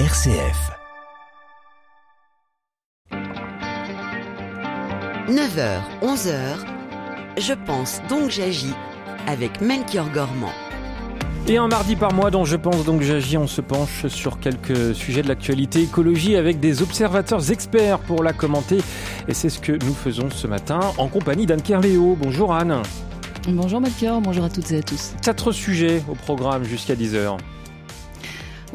RCF. 9h, 11h, je pense donc j'agis avec Melchior Gormand. Et un mardi par mois dont je pense donc j'agis, on se penche sur quelques sujets de l'actualité écologie avec des observateurs experts pour la commenter. Et c'est ce que nous faisons ce matin en compagnie d'Anne Kerléo. Bonjour Anne. Bonjour Melchior, bonjour à toutes et à tous. Quatre sujets au programme jusqu'à 10h.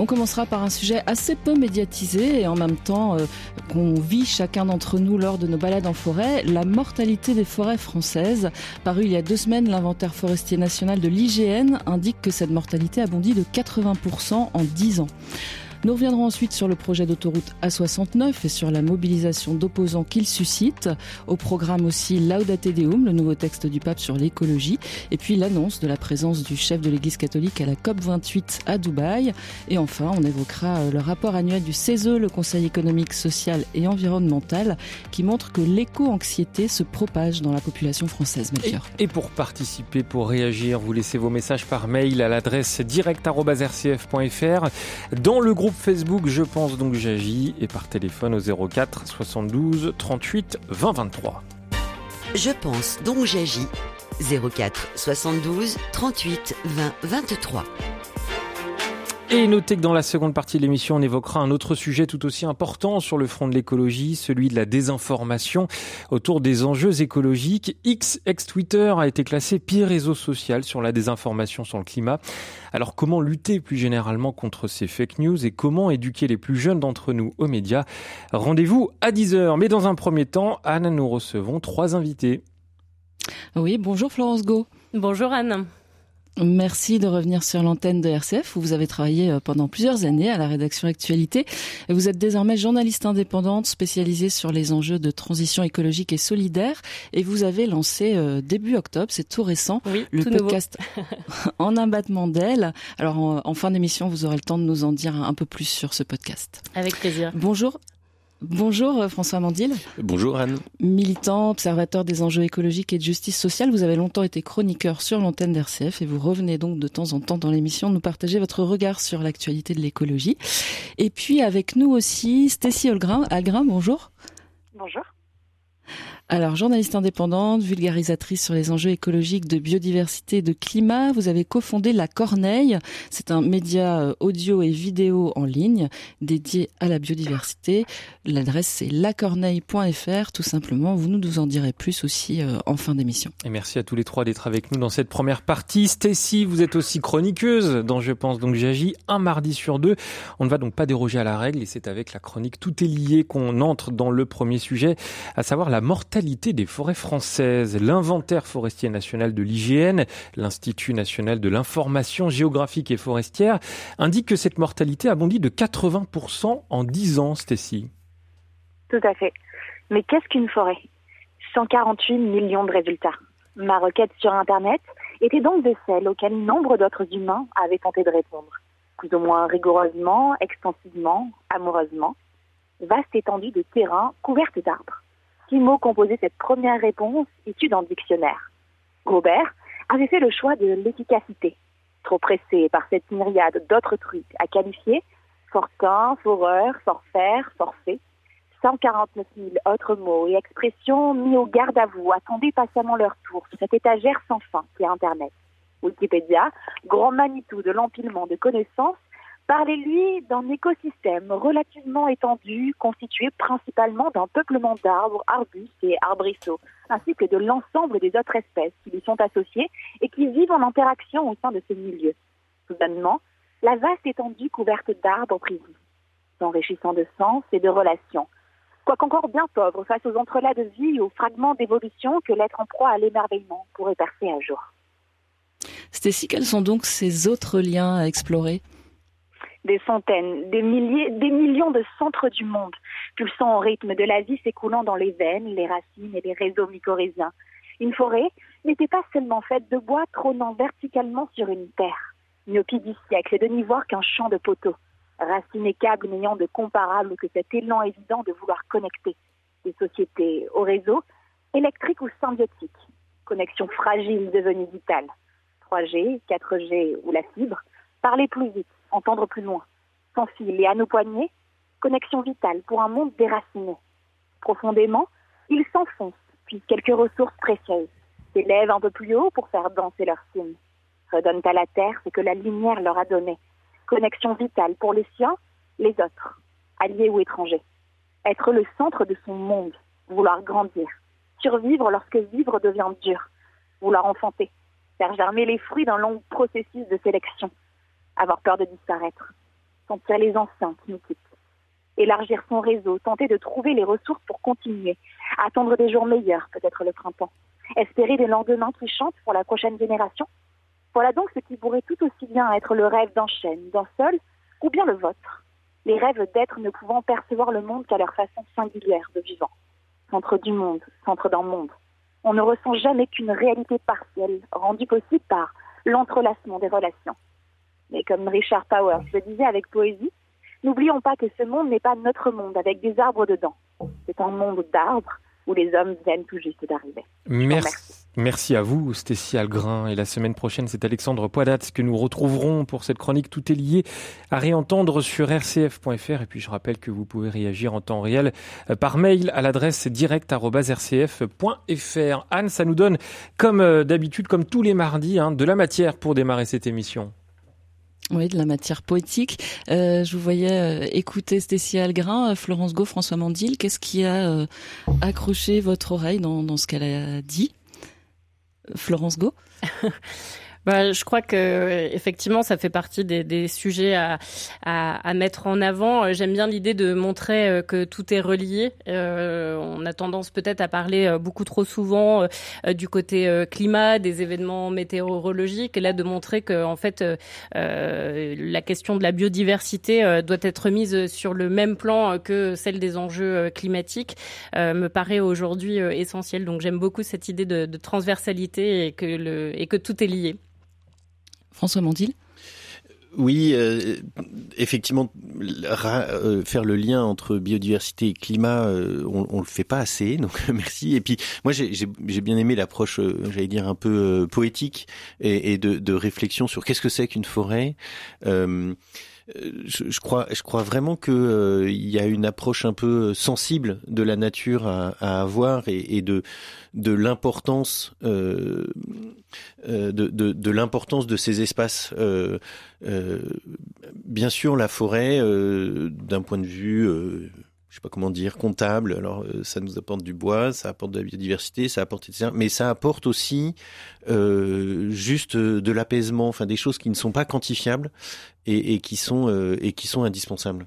On commencera par un sujet assez peu médiatisé et en même temps euh, qu'on vit chacun d'entre nous lors de nos balades en forêt, la mortalité des forêts françaises. Paru il y a deux semaines, l'inventaire forestier national de l'IGN indique que cette mortalité a bondi de 80% en 10 ans. Nous reviendrons ensuite sur le projet d'autoroute A69 et sur la mobilisation d'opposants qu'il suscite. Au programme aussi Laudate Deum, le nouveau texte du pape sur l'écologie, et puis l'annonce de la présence du chef de l'Église catholique à la COP 28 à Dubaï. Et enfin, on évoquera euh, le rapport annuel du CESE, le Conseil économique, social et environnemental, qui montre que l'éco-anxiété se propage dans la population française. Et, et pour participer, pour réagir, vous laissez vos messages par mail à l'adresse direct.rcf.fr dans le groupe Facebook Je pense donc j'agis et par téléphone au 04 72 38 20 23. Je pense donc j'agis 04 72 38 20 23. Et notez que dans la seconde partie de l'émission, on évoquera un autre sujet tout aussi important sur le front de l'écologie, celui de la désinformation autour des enjeux écologiques. X, ex-Twitter, a été classé pire réseau social sur la désinformation sur le climat. Alors comment lutter plus généralement contre ces fake news et comment éduquer les plus jeunes d'entre nous aux médias? Rendez-vous à 10h. Mais dans un premier temps, Anne, nous recevons trois invités. Oui, bonjour Florence Go. Bonjour Anne. Merci de revenir sur l'antenne de RCF où vous avez travaillé euh, pendant plusieurs années à la rédaction Actualité. Vous êtes désormais journaliste indépendante spécialisée sur les enjeux de transition écologique et solidaire et vous avez lancé euh, début octobre, c'est tout récent, le podcast En un battement d'aile. Alors en, en fin d'émission, vous aurez le temps de nous en dire un peu plus sur ce podcast. Avec plaisir. Bonjour Bonjour euh, François Mandil. Bonjour Anne. Militant, observateur des enjeux écologiques et de justice sociale, vous avez longtemps été chroniqueur sur l'antenne d'RCF et vous revenez donc de temps en temps dans l'émission nous partager votre regard sur l'actualité de l'écologie. Et puis avec nous aussi Stécie Algrim. Algrim, bonjour. Bonjour. Alors, journaliste indépendante, vulgarisatrice sur les enjeux écologiques de biodiversité et de climat, vous avez cofondé La Corneille. C'est un média euh, audio et vidéo en ligne dédié à la biodiversité. L'adresse c'est lacorneille.fr, tout simplement. Vous nous en direz plus aussi euh, en fin d'émission. Et merci à tous les trois d'être avec nous dans cette première partie. Stécie, vous êtes aussi chroniqueuse dans Je pense donc j'agis un mardi sur deux. On ne va donc pas déroger à la règle et c'est avec la chronique Tout est lié qu'on entre dans le premier sujet, à savoir la mortalité des forêts françaises. L'inventaire forestier national de l'IGN, l'Institut national de l'information géographique et forestière, indique que cette mortalité a bondi de 80% en 10 ans, Stécie. Tout à fait. Mais qu'est-ce qu'une forêt? 148 millions de résultats. Ma requête sur Internet était donc de celles auxquelles nombre d'autres humains avaient tenté de répondre, plus ou moins rigoureusement, extensivement, amoureusement. Vaste étendue de terrain couverte d'arbres mots composaient cette première réponse issue d'un dictionnaire. Robert avait fait le choix de l'efficacité, trop pressé par cette myriade d'autres trucs à qualifier, fortin, foreur, forfaire, forfait, 149 000 autres mots et expressions mis au garde à vous, attendaient patiemment leur tour sur cette étagère sans fin qui est Internet. Wikipédia, grand Manitou de l'empilement de connaissances, Parlez-lui d'un écosystème relativement étendu, constitué principalement d'un peuplement d'arbres, arbustes et arbrisseaux, ainsi que de l'ensemble des autres espèces qui lui sont associées et qui vivent en interaction au sein de ce milieu. Soudainement, la vaste étendue couverte d'arbres prise s'enrichissant de sens et de relations, quoique encore bien pauvre face aux entrelacs de vie et aux fragments d'évolution que l'être en proie à l'émerveillement pourrait percer un jour. Stécie, quels sont donc ces autres liens à explorer? Des centaines, des milliers, des millions de centres du monde, pulsant au rythme de la vie s'écoulant dans les veines, les racines et les réseaux mycorhiziens. Une forêt n'était pas seulement faite de bois trônant verticalement sur une terre, myopie du siècle et de n'y voir qu'un champ de poteaux, racines et câbles n'ayant de comparable que cet élan évident de vouloir connecter des sociétés au réseau, électrique ou symbiotique, connexion fragile devenue vitale, 3G, 4G ou la fibre, parler plus vite, entendre plus loin. sans fil et à nos poignets, connexion vitale pour un monde déraciné. Profondément, ils s'enfoncent, puis quelques ressources précieuses, s'élèvent un peu plus haut pour faire danser leur cime, redonnent à la terre ce que la lumière leur a donné. Connexion vitale pour les siens, les autres, alliés ou étrangers. Être le centre de son monde, vouloir grandir, survivre lorsque vivre devient dur, vouloir enfanter, faire germer les fruits d'un long processus de sélection, avoir peur de disparaître, sentir les anciens qui nous quittent, élargir son réseau, tenter de trouver les ressources pour continuer, attendre des jours meilleurs, peut-être le printemps, espérer des lendemains qui chantent pour la prochaine génération. Voilà donc ce qui pourrait tout aussi bien être le rêve d'un chêne, d'un seul, ou bien le vôtre. Les rêves d'être ne pouvant percevoir le monde qu'à leur façon singulière de vivant. Centre du monde, centre d'un monde. On ne ressent jamais qu'une réalité partielle, rendue possible par l'entrelacement des relations. Mais comme Richard Powers le disait avec poésie, n'oublions pas que ce monde n'est pas notre monde avec des arbres dedans. C'est un monde d'arbres où les hommes viennent tout juste d'arriver. Merci. Merci à vous, Stécie Algrin. Et la semaine prochaine, c'est Alexandre Poidat que nous retrouverons pour cette chronique Tout est lié à réentendre sur rcf.fr. Et puis, je rappelle que vous pouvez réagir en temps réel euh, par mail à l'adresse direct.rcf.fr. Anne, ça nous donne, comme euh, d'habitude, comme tous les mardis, hein, de la matière pour démarrer cette émission. Oui, de la matière poétique. Euh, je vous voyais euh, écouter Stécie Algrin, euh, Florence Go, François Mandil. Qu'est-ce qui a accroché votre oreille dans, dans ce qu'elle a dit? Florence Go Bah, je crois que effectivement, ça fait partie des, des sujets à, à, à, mettre en avant. Euh, j'aime bien l'idée de montrer euh, que tout est relié. Euh, on a tendance peut-être à parler euh, beaucoup trop souvent du côté climat, des événements météorologiques, et là de montrer que en fait la question de la biodiversité doit être mise sur le même plan que celle des enjeux climatiques me paraît aujourd'hui essentiel. Donc j'aime beaucoup cette idée de, de transversalité et que le et que tout est lié. François Mandil oui, euh, effectivement, euh, faire le lien entre biodiversité et climat, euh, on, on le fait pas assez, donc merci. Et puis, moi, j'ai bien aimé l'approche, euh, j'allais dire un peu poétique et, et de, de, réflexion sur qu'est-ce que c'est qu'une forêt. Je, je, crois, je crois vraiment que il y a une approche un peu sensible de la nature à, à avoir et, et de de l'importance euh, euh, de, de, de l'importance de ces espaces. Euh, euh, bien sûr, la forêt, euh, d'un point de vue je sais pas comment dire, comptable. Alors, ça nous apporte du bois, ça apporte de la biodiversité, ça apporte etc. Mais ça apporte aussi euh, juste de l'apaisement, enfin des choses qui ne sont pas quantifiables et, qui sont euh, et qui sont indispensables.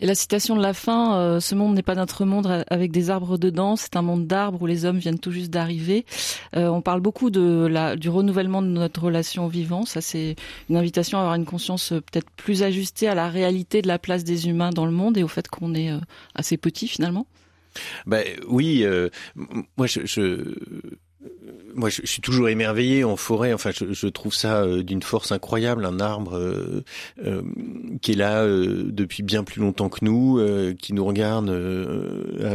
Et la citation de la fin, euh, ce monde n'est pas notre monde avec des arbres dedans, c'est un monde d'arbres où les hommes viennent tout juste d'arriver. Euh, on parle beaucoup de la, du renouvellement de notre relation au vivant. Ça, c'est une invitation à avoir une conscience euh, peut-être plus ajustée à la réalité de la place des humains dans le monde et au fait qu'on est assez petit finalement. Ben oui, moi je moi, je, suis toujours émerveillé en forêt. Enfin, je, trouve ça euh, d'une force incroyable, un arbre euh, euh, qui est là depuis bien plus longtemps que nous, qui nous regarde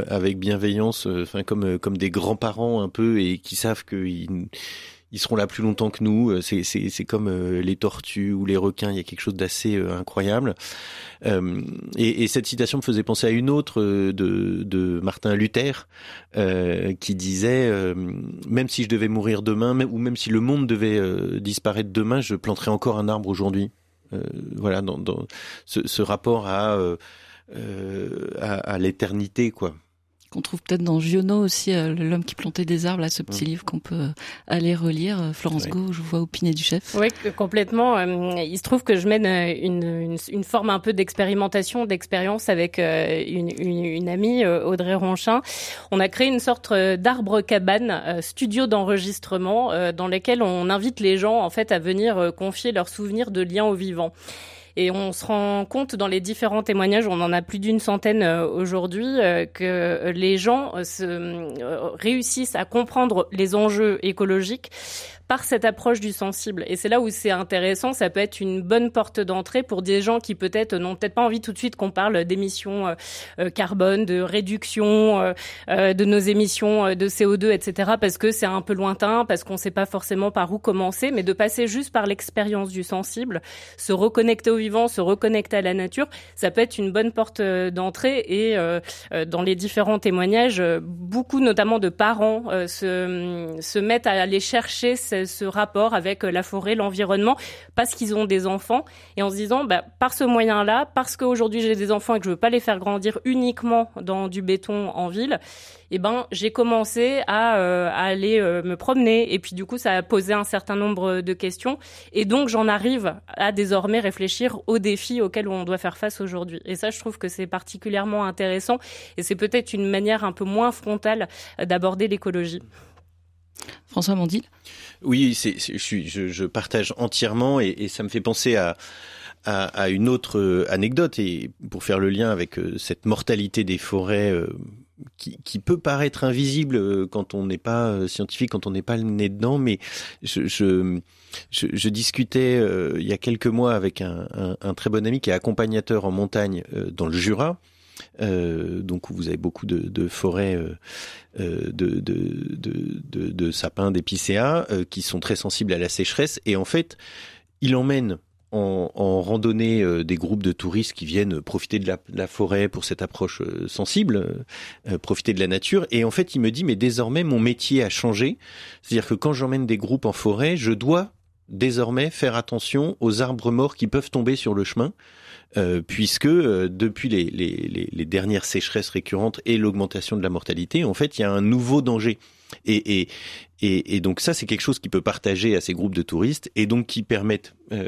avec bienveillance, enfin comme comme des grands-parents un peu, et qui savent qu'ils ils seront là plus longtemps que nous. C'est, c'est, c'est comme euh, les tortues ou les requins. Il y a quelque chose d'assez euh, incroyable. Euh, et, et, cette citation me faisait penser à une autre de, de Martin Luther qui disait même si je devais mourir demain, ou même si le monde devait disparaître demain, je planterais encore un arbre aujourd'hui. voilà, dans, dans ce, ce, rapport à à, à l'éternité, quoi qu'on trouve peut-être dans Giono aussi, euh, l'homme qui plantait des arbres, là, ce petit mmh. livre qu'on peut euh, aller relire. Euh, Florence oui. Go, je vous vois opiner du chef. Oui, complètement. Il se trouve que je mène une, une, une forme un peu d'expérimentation, d'expérience avec une, une, une, amie, Audrey Ronchin. On a créé une sorte d'arbre cabane, studio d'enregistrement, dans lequel on invite les gens en fait à venir confier leurs souvenirs de liens au vivant. Et on se rend compte dans les différents témoignages, on en a plus d'une centaine euh, aujourd'hui, euh, que les gens euh, se, réussissent à comprendre les enjeux écologiques par cette approche du sensible. Et c'est là où c'est intéressant, ça peut être une bonne porte d'entrée pour des gens qui peut-être n'ont peut-être pas envie tout de suite qu'on parle d'émissions carbone, de réduction de nos émissions de CO2, etc., parce que c'est un peu lointain, parce qu'on ne sait pas forcément par où commencer, mais de passer juste par l'expérience du sensible, se reconnecter au vivant, se reconnecter à la nature, ça peut être une bonne porte d'entrée. Et dans les différents témoignages, beaucoup notamment de parents se, se mettent à aller chercher ce, ce rapport avec la forêt, l'environnement, parce qu'ils ont des enfants, et en se disant, bah, par ce moyen-là, parce qu'aujourd'hui j'ai des enfants et que je veux pas les faire grandir uniquement dans du béton en ville, eh ben j'ai commencé à, euh, aller euh, me promener et puis du coup ça a posé un certain nombre de questions et donc j'en arrive à désormais réfléchir aux défis auxquels on doit faire face aujourd'hui. Et ça je trouve que c'est particulièrement intéressant et c'est peut-être une manière un peu moins frontale d'aborder l'écologie. François Mondil Oui, je, partage entièrement et, ça me fait penser à, une autre anecdote et pour faire le lien avec cette mortalité des forêts qui, qui, peut paraître invisible quand on n'est pas scientifique, quand on n'est pas nez dedans, mais je, discutais euh, il y a quelques mois avec un, très bon ami qui est accompagnateur en montagne euh, dans le Jura. Euh, donc vous avez beaucoup de, de forêts euh, de, de, de, de, sapins, d'épicéas qui sont très sensibles à la sécheresse. Et en fait, il emmène en, en randonnée euh, des groupes de touristes qui viennent profiter de la, la forêt pour cette approche euh, sensible, euh, profiter de la nature. Et en fait, il me dit, mais désormais, mon métier a changé. C'est-à-dire que quand j'emmène des groupes en forêt, je dois désormais faire attention aux arbres morts qui peuvent tomber sur le chemin. Euh, puisque euh, depuis les, les, les, dernières sécheresses récurrentes et l'augmentation de la mortalité, en fait, il y a un nouveau danger. Et, donc ça, c'est quelque chose qui peut partager à ces groupes de touristes et donc qui permettent, euh,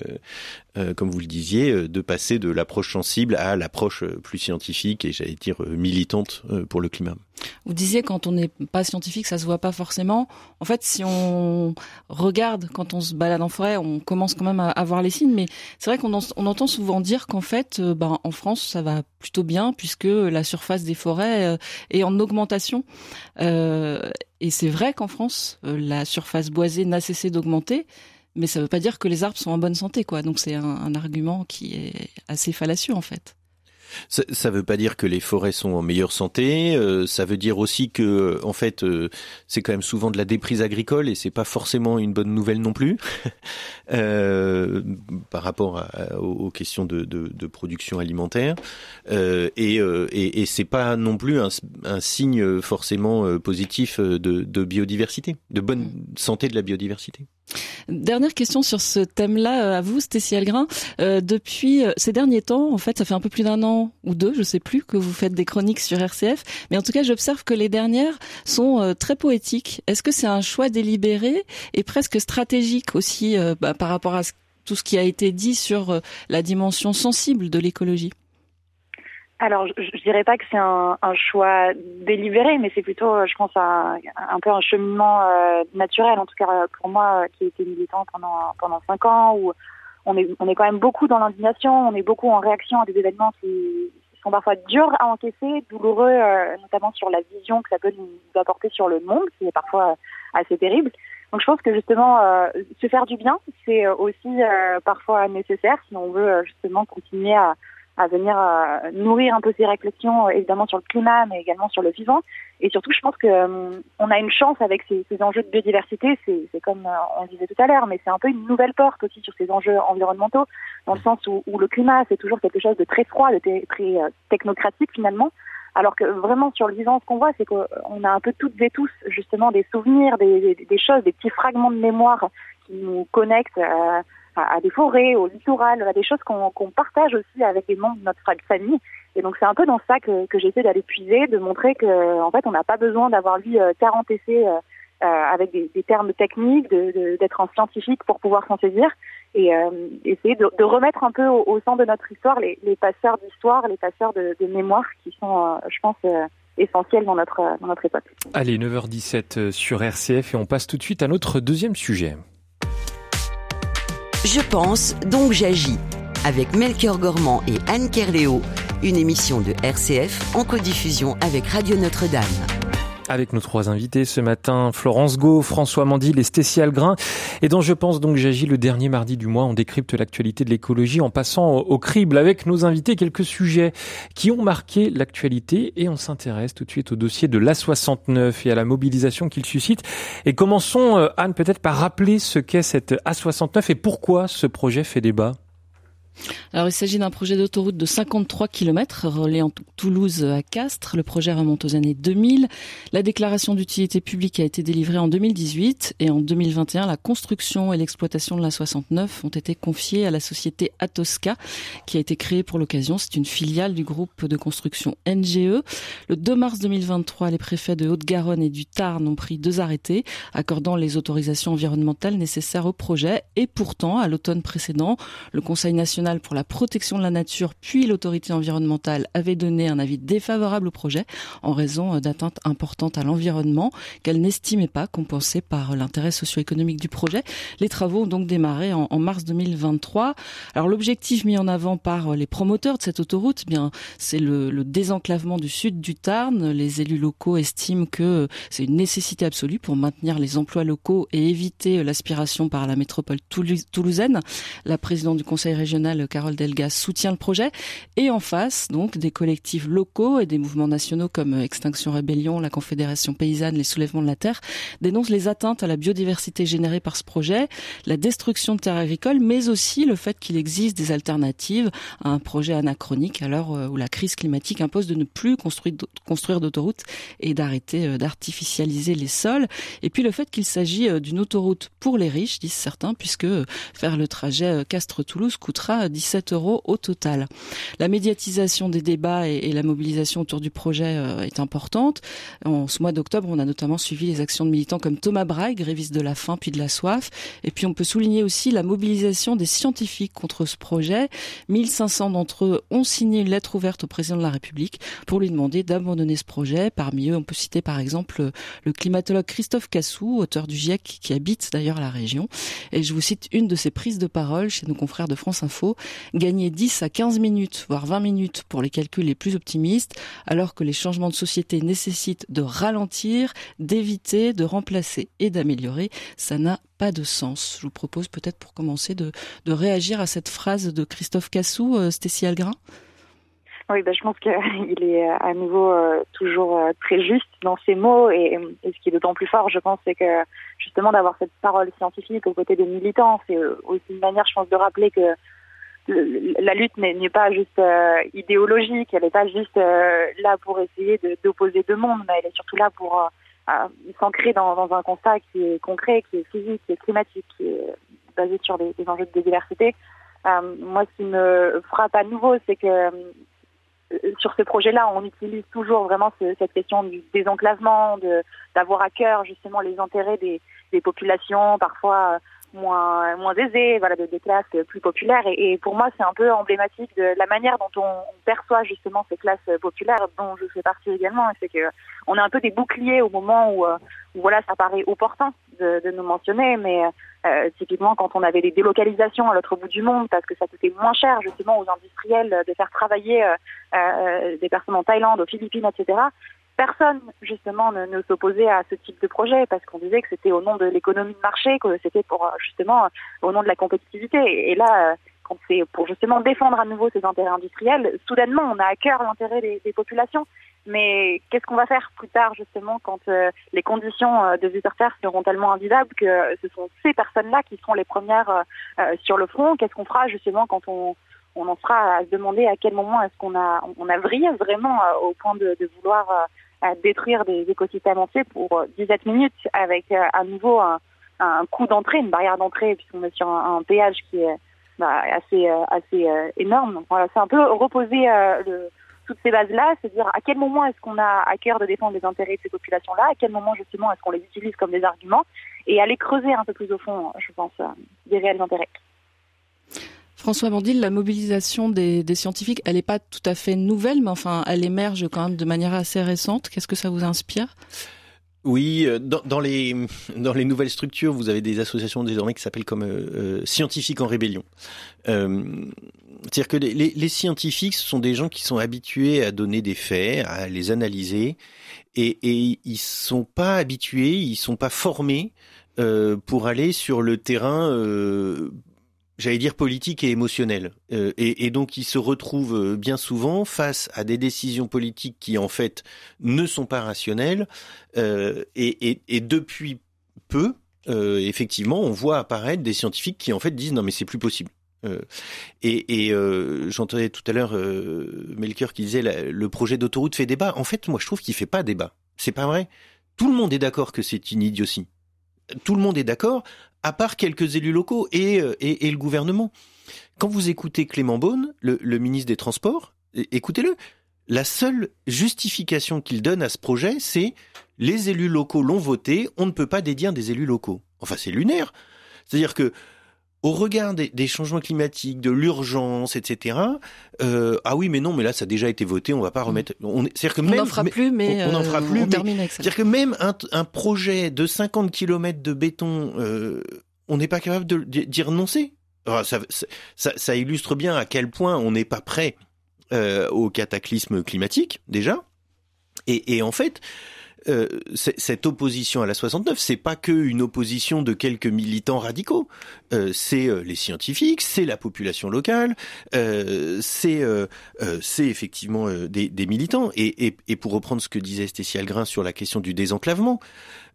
euh, comme vous le disiez, euh, de passer de l'approche sensible à l'approche plus scientifique et j'allais dire militante pour le climat. Vous disiez quand on n'est pas scientifique, ça se voit pas forcément. En fait, si on regarde quand on se balade en forêt, on commence quand même à, à voir les signes. Mais c'est vrai qu'on on entend souvent dire qu'en fait, ben, en France, ça va plutôt bien puisque la surface des forêts est en augmentation. Et c'est vrai qu'en France, euh, la surface boisée n'a cessé d'augmenter, mais ça ne veut pas dire que les arbres sont en bonne santé, quoi. Donc c'est un, un argument qui est assez fallacieux, en fait. Ça ne veut pas dire que les forêts sont en meilleure santé. Euh, ça veut dire aussi que, en fait, euh, c'est quand même souvent de la déprise agricole et c'est pas forcément une bonne nouvelle non plus euh, par rapport à, aux questions de, de, de production alimentaire. Euh, et, et, et c'est pas non plus un, un signe forcément positif de, de biodiversité, de bonne santé de la biodiversité. Dernière question sur ce thème-là à vous, Stécie Algrin. Euh, depuis ces derniers temps, en fait, ça fait un peu plus d'un an ou deux, je sais plus, que vous faites des chroniques sur RCF. Mais en tout cas, j'observe que les dernières sont euh, très poétiques. Est-ce que c'est un choix délibéré et presque stratégique aussi euh, bah, par rapport à tout ce qui a été dit sur euh, la dimension sensible de l'écologie? Alors, je, je dirais pas que c'est un, un, choix délibéré, mais c'est plutôt, je pense, un, un peu un cheminement euh, naturel, en tout cas pour moi, qui a été militant pendant pendant cinq ans, où on est, on est quand même beaucoup dans l'indignation, on est beaucoup en réaction à des événements qui sont parfois durs à encaisser, douloureux, euh, notamment sur la vision que ça peut nous apporter sur le monde, qui est parfois assez terrible. Donc je pense que justement, euh, se faire du bien, c'est aussi euh, parfois nécessaire si on veut justement continuer à, à venir euh, nourrir un peu ces réflexions, euh, évidemment sur le climat, mais également sur le vivant. Et surtout, je pense que euh, on a une chance avec ces, ces enjeux de biodiversité. C'est comme on le disait tout à l'heure, mais c'est un peu une nouvelle porte aussi sur ces enjeux environnementaux, dans le sens où, où le climat, c'est toujours quelque chose de très froid, de très, très technocratique finalement. Alors que vraiment sur le vivant, ce qu'on voit, c'est qu'on a un peu toutes et tous justement des souvenirs, des, des, des choses, des petits fragments de mémoire qui nous connectent. Euh, à, des forêts, au littoral, à des choses qu'on qu partage aussi avec les membres de notre famille. Et donc c'est un peu dans ça que, j'essaie d'aller puiser, de montrer que en fait on n'a pas besoin d'avoir lu 40 essais euh, euh, avec des, termes techniques, d'être de, un scientifique pour pouvoir s'en saisir et euh, essayer de, remettre un peu au, au, centre de notre histoire les, passeurs d'histoire, les passeurs de, mémoire qui sont, euh, je pense, euh, essentiels dans notre, dans notre époque. Allez, 9h17 sur RCF et on passe tout de suite à notre deuxième sujet. Je pense, donc j'agis. Avec Melchior Gormand et Anne Kerléo, une émission de RCF en codiffusion avec Radio Notre-Dame. Avec nos trois invités ce matin, Florence Gau, François Mandil et Stécie Algrin. Et dont je pense donc j'agis le dernier mardi du mois, on décrypte l'actualité de l'écologie en passant au crible avec nos invités quelques sujets qui ont marqué l'actualité et on s'intéresse tout de suite au dossier de l'A69 et à la mobilisation qu'il suscite. Et commençons, euh, Anne, peut-être par rappeler ce qu'est cette A69 et pourquoi ce projet fait débat. Alors il s'agit d'un projet d'autoroute de 53 km reliant Toulouse à Castres. Le projet remonte aux années 2000. La déclaration d'utilité publique a été délivrée en 2018 et en 2021, la construction et l'exploitation de la 69 ont été confiées à la société Atosca qui a été créée pour l'occasion. C'est une filiale du groupe de construction NGE. Le 2 mars 2023, les préfets de Haute-Garonne et du Tarn ont pris deux arrêtés accordant les autorisations environnementales nécessaires au projet et pourtant, à l'automne précédent, le Conseil national pour la protection de la nature puis l'autorité environnementale avaient donné un avis défavorable au projet en raison euh, d'atteintes importantes à l'environnement qu'elle n'estimait pas compensées par l'intérêt socio-économique du projet. Les travaux ont donc démarré en, mars 2023. Alors l'objectif mis en avant par les promoteurs de cette autoroute, eh bien c'est le, le désenclavement du sud du Tarn. Les élus locaux estiment que c'est une nécessité absolue pour maintenir les emplois locaux et éviter l'aspiration par la métropole toulousaine. La présidente du conseil régional Carole Delgas soutient le projet. Et en face, donc, des collectifs locaux et des mouvements nationaux comme Extinction Rébellion, la Confédération paysanne, les Soulèvements de la Terre dénoncent les atteintes à la biodiversité générées par ce projet, la destruction de terres agricoles, mais aussi le fait qu'il existe des alternatives à un projet anachronique à l'heure euh, où la crise climatique impose de ne plus construire d'autoroutes et d'arrêter euh, d'artificialiser les sols. Et puis le fait qu'il s'agit euh, d'une autoroute pour les riches, disent certains, puisque faire le trajet Castres-Toulouse coûtera 17 euros au total. La médiatisation des débats et, la mobilisation autour du projet euh, est importante. En ce mois d'octobre, on a notamment suivi les actions de militants comme Thomas Braille, gréviste de la faim puis de la soif. Et puis on peut souligner aussi la mobilisation des scientifiques contre ce projet. 1500 d'entre eux ont signé une lettre ouverte au président de la République pour lui demander d'abandonner ce projet. Parmi eux, on peut citer par exemple le climatologue Christophe Cassou, auteur du GIEC, qui habite d'ailleurs la région. Et je vous cite une de ses prises de parole chez nos confrères de France Info gagner 10 à 15 minutes, voire 20 minutes pour les calculs les plus optimistes, alors que les changements de société nécessitent de ralentir, d'éviter, de remplacer et d'améliorer. Ça n'a pas de sens. Je vous propose peut-être pour commencer de, réagir à cette phrase de Christophe Cassou, euh, Stécie Algrin. Oui, ben, je pense qu'il est euh, à nouveau euh, toujours très juste dans ses mots et ce qui est d'autant plus fort, je pense, c'est que justement d'avoir cette parole scientifique aux côtés des militants, c'est aussi une manière, je pense, de rappeler que la lutte n'est pas juste euh, idéologique, elle n'est pas juste euh, là pour essayer d'opposer deux mondes, mais elle est surtout là pour euh, s'ancrer dans, un constat qui est concret, qui est physique, qui est climatique, qui est basé sur des, enjeux de biodiversité. moi, ce qui me frappe à nouveau, c'est que sur ce projet-là, on utilise toujours vraiment cette question du désenclavement, d'avoir à cœur justement les intérêts des populations, parfois moins moins aisées, voilà, de, des classes plus populaires. Et, pour moi, c'est un peu emblématique de la manière dont on, perçoit justement ces classes populaires, dont je fais partie également. C'est que on a un peu des boucliers au moment où, euh, voilà, ça paraît opportun de, nous mentionner, mais euh, typiquement quand on avait des délocalisations à l'autre bout du monde, parce que ça coûtait moins cher justement aux industriels de faire travailler euh des personnes en Thaïlande, aux Philippines, etc personne justement ne, s'opposait à ce type de projet parce qu'on disait que c'était au nom de l'économie de marché, que c'était pour euh, justement euh, au nom de la compétitivité. Et, là, euh, quand c'est pour justement défendre à nouveau ces intérêts industriels, soudainement on a à cœur l'intérêt des, populations. Mais qu'est-ce qu'on va faire plus tard justement quand les conditions de vie sur terre seront tellement invivables que ce sont ces personnes-là qui seront les premières sur le front? Qu'est-ce qu'on fera justement quand on en sera à se demander à quel moment est-ce qu'on a on vrillé vraiment au point de, vouloir détruire des écosystèmes entiers pour 17 euh, minutes avec euh, à nouveau un, un coût d'entrée, une barrière d'entrée, puisqu'on est sur un, péage qui est bah, assez, euh, assez énorme. voilà, c'est un peu reposer le, toutes ces bases-là, c'est dire à quel moment est-ce qu'on a à cœur de défendre les intérêts de ces populations-là, à quel moment justement est-ce qu'on les utilise comme des arguments, et aller creuser un peu plus au fond, je pense, des réels intérêts. François Bandil, la mobilisation des, scientifiques, elle n'est pas tout à fait nouvelle, mais enfin, elle émerge quand même de manière assez récente. Qu'est-ce que ça vous inspire? Oui, euh, dans, les nouvelles structures, vous avez des associations désormais qui s'appellent comme euh, euh, scientifiques en rébellion. c'est-à-dire que les, scientifiques ce sont des gens qui sont habitués à donner des faits, à les analyser, et, et ils sont pas habitués, ils sont pas formés pour aller sur le terrain j'allais dire politique et émotionnel. Euh, et, donc ils se retrouvent euh, bien souvent face à des décisions politiques qui en fait ne sont pas rationnelles. Euh, et, depuis peu, effectivement, on voit apparaître des scientifiques qui en fait disent non mais c'est plus possible. Et, et j'entendais tout à l'heure Melchior qui disait le projet d'autoroute fait débat. En fait, moi je trouve qu'il fait pas débat. C'est pas vrai. Tout le monde est d'accord que c'est une idiotie tout le monde est d'accord à part quelques élus locaux et, euh, et, le gouvernement. Quand vous écoutez Clément Beaune, le, le ministre des Transports, écoutez-le, la seule justification qu'il donne à ce projet, c'est les élus locaux l'ont voté, on ne peut pas dédier des élus locaux. Enfin, c'est lunaire. C'est-à-dire que au regard des, des, changements climatiques, de l'urgence, etc. Euh, ah oui, mais non, mais là, ça a déjà été voté, on va pas remettre. On, c'est-à-dire que même, on n'en fera plus, mais on, on en fera euh, plus. On termine avec ça. C'est-à-dire que même un, un, projet de 50 km de béton, euh, on n'est pas capable d'y renoncer. Alors, ça, ça, ça, illustre bien à quel point on n'est pas prêt euh, au cataclysme climatique déjà. Et, et en fait, euh, cette opposition à la 69, c'est pas que une opposition de quelques militants radicaux. Euh, c'est euh, les scientifiques, c'est la population locale, euh, c'est euh, c'est effectivement des, des, militants. Et, et, et, pour reprendre ce que disait Stécie Algrin sur la question du désenclavement,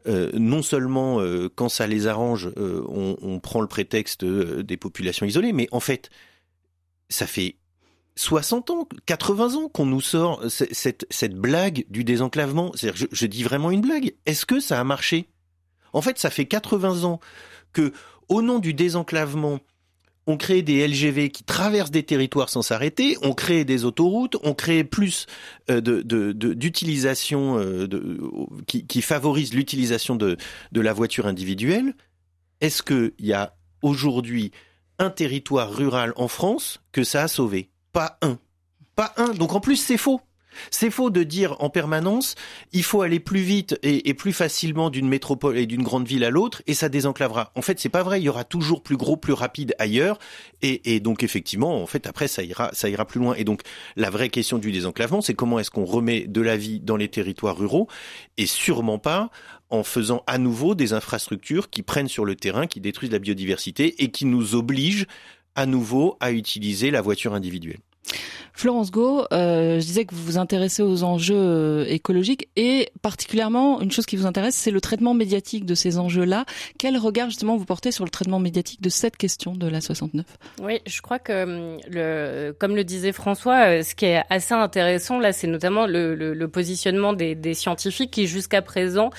non seulement quand ça les arrange, on, on, prend le prétexte des populations isolées, mais en fait, ça fait 60 ans, 80 ans qu'on nous sort cette, cette blague du désenclavement. C'est-à-dire, je, dis vraiment une blague. Est-ce que ça a marché? En fait, ça fait 80 ans que, au nom du désenclavement, on crée des LGV qui traversent des territoires sans s'arrêter, on crée des autoroutes, on crée plus euh, d'utilisation euh, qui, qui favorise l'utilisation de la voiture individuelle. Est-ce qu'il y a aujourd'hui un territoire rural en France que ça a sauvé? Pas un. Pas un. Donc en plus, c'est faux. C'est faux de dire en permanence il faut aller plus vite et, plus facilement d'une métropole et d'une grande ville à l'autre et ça désenclavera. En fait, c'est pas vrai. Il y aura toujours plus gros, plus rapide ailleurs et, donc effectivement, en fait, après ça ira, ça ira plus loin. Et donc la vraie question du désenclavement, c'est comment est-ce qu'on remet de la vie dans les territoires ruraux et sûrement pas en faisant à nouveau des infrastructures qui prennent sur le terrain, qui détruisent la biodiversité et qui nous obligent à nouveau à utiliser la voiture individuelle. Florence Go, euh, je disais que vous vous intéressez aux enjeux euh, écologiques et particulièrement une chose qui vous intéresse, c'est le traitement médiatique de ces enjeux-là. Quel regard justement vous portez sur le traitement médiatique de cette question de la 69 Oui, je crois que hum, le, comme le disait François, euh, ce qui est assez intéressant là, c'est notamment le, le, le, positionnement des, des, scientifiques qui jusqu'à présent,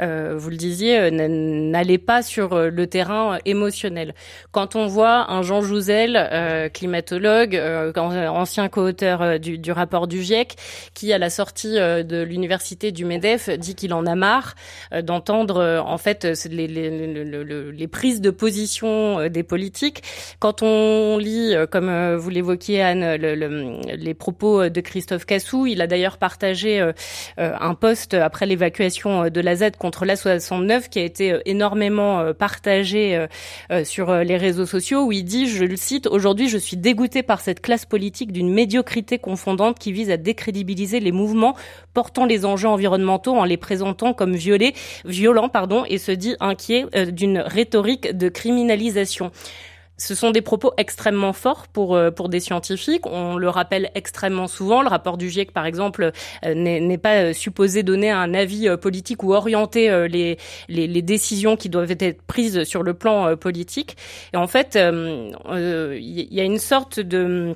euh, vous le disiez, n'allaient pas sur le terrain émotionnel. Quand on voit un Jean Jouzel, euh, climatologue, ancien co-auteur euh, du, rapport du GIEC, qui à la sortie euh, de l'université du Medef dit qu'il en a marre euh, d'entendre en fait les, prises de position des politiques. Quand on lit, comme vous l'évoquiez Anne, les propos de Christophe Cassou, il a d'ailleurs partagé un post après l'évacuation de la Z contre la 69 qui a été énormément partagé sur les réseaux sociaux où il dit, je le cite, aujourd'hui je suis dégoûté par cette classe politique d'une médiocrité confondante qui vise à décrédibiliser les mouvements portant les enjeux environnementaux en les présentant comme violés, violents pardon, et se dit inquiet euh, d'une rhétorique de criminalisation. Ce sont des propos extrêmement forts pour euh, pour des scientifiques. On le rappelle extrêmement souvent. Le rapport du GIEC, par exemple, euh, n'est pas supposé donner un avis politique ou orienter les, les, décisions qui doivent être prises sur le plan politique. Et en fait, il y a une sorte de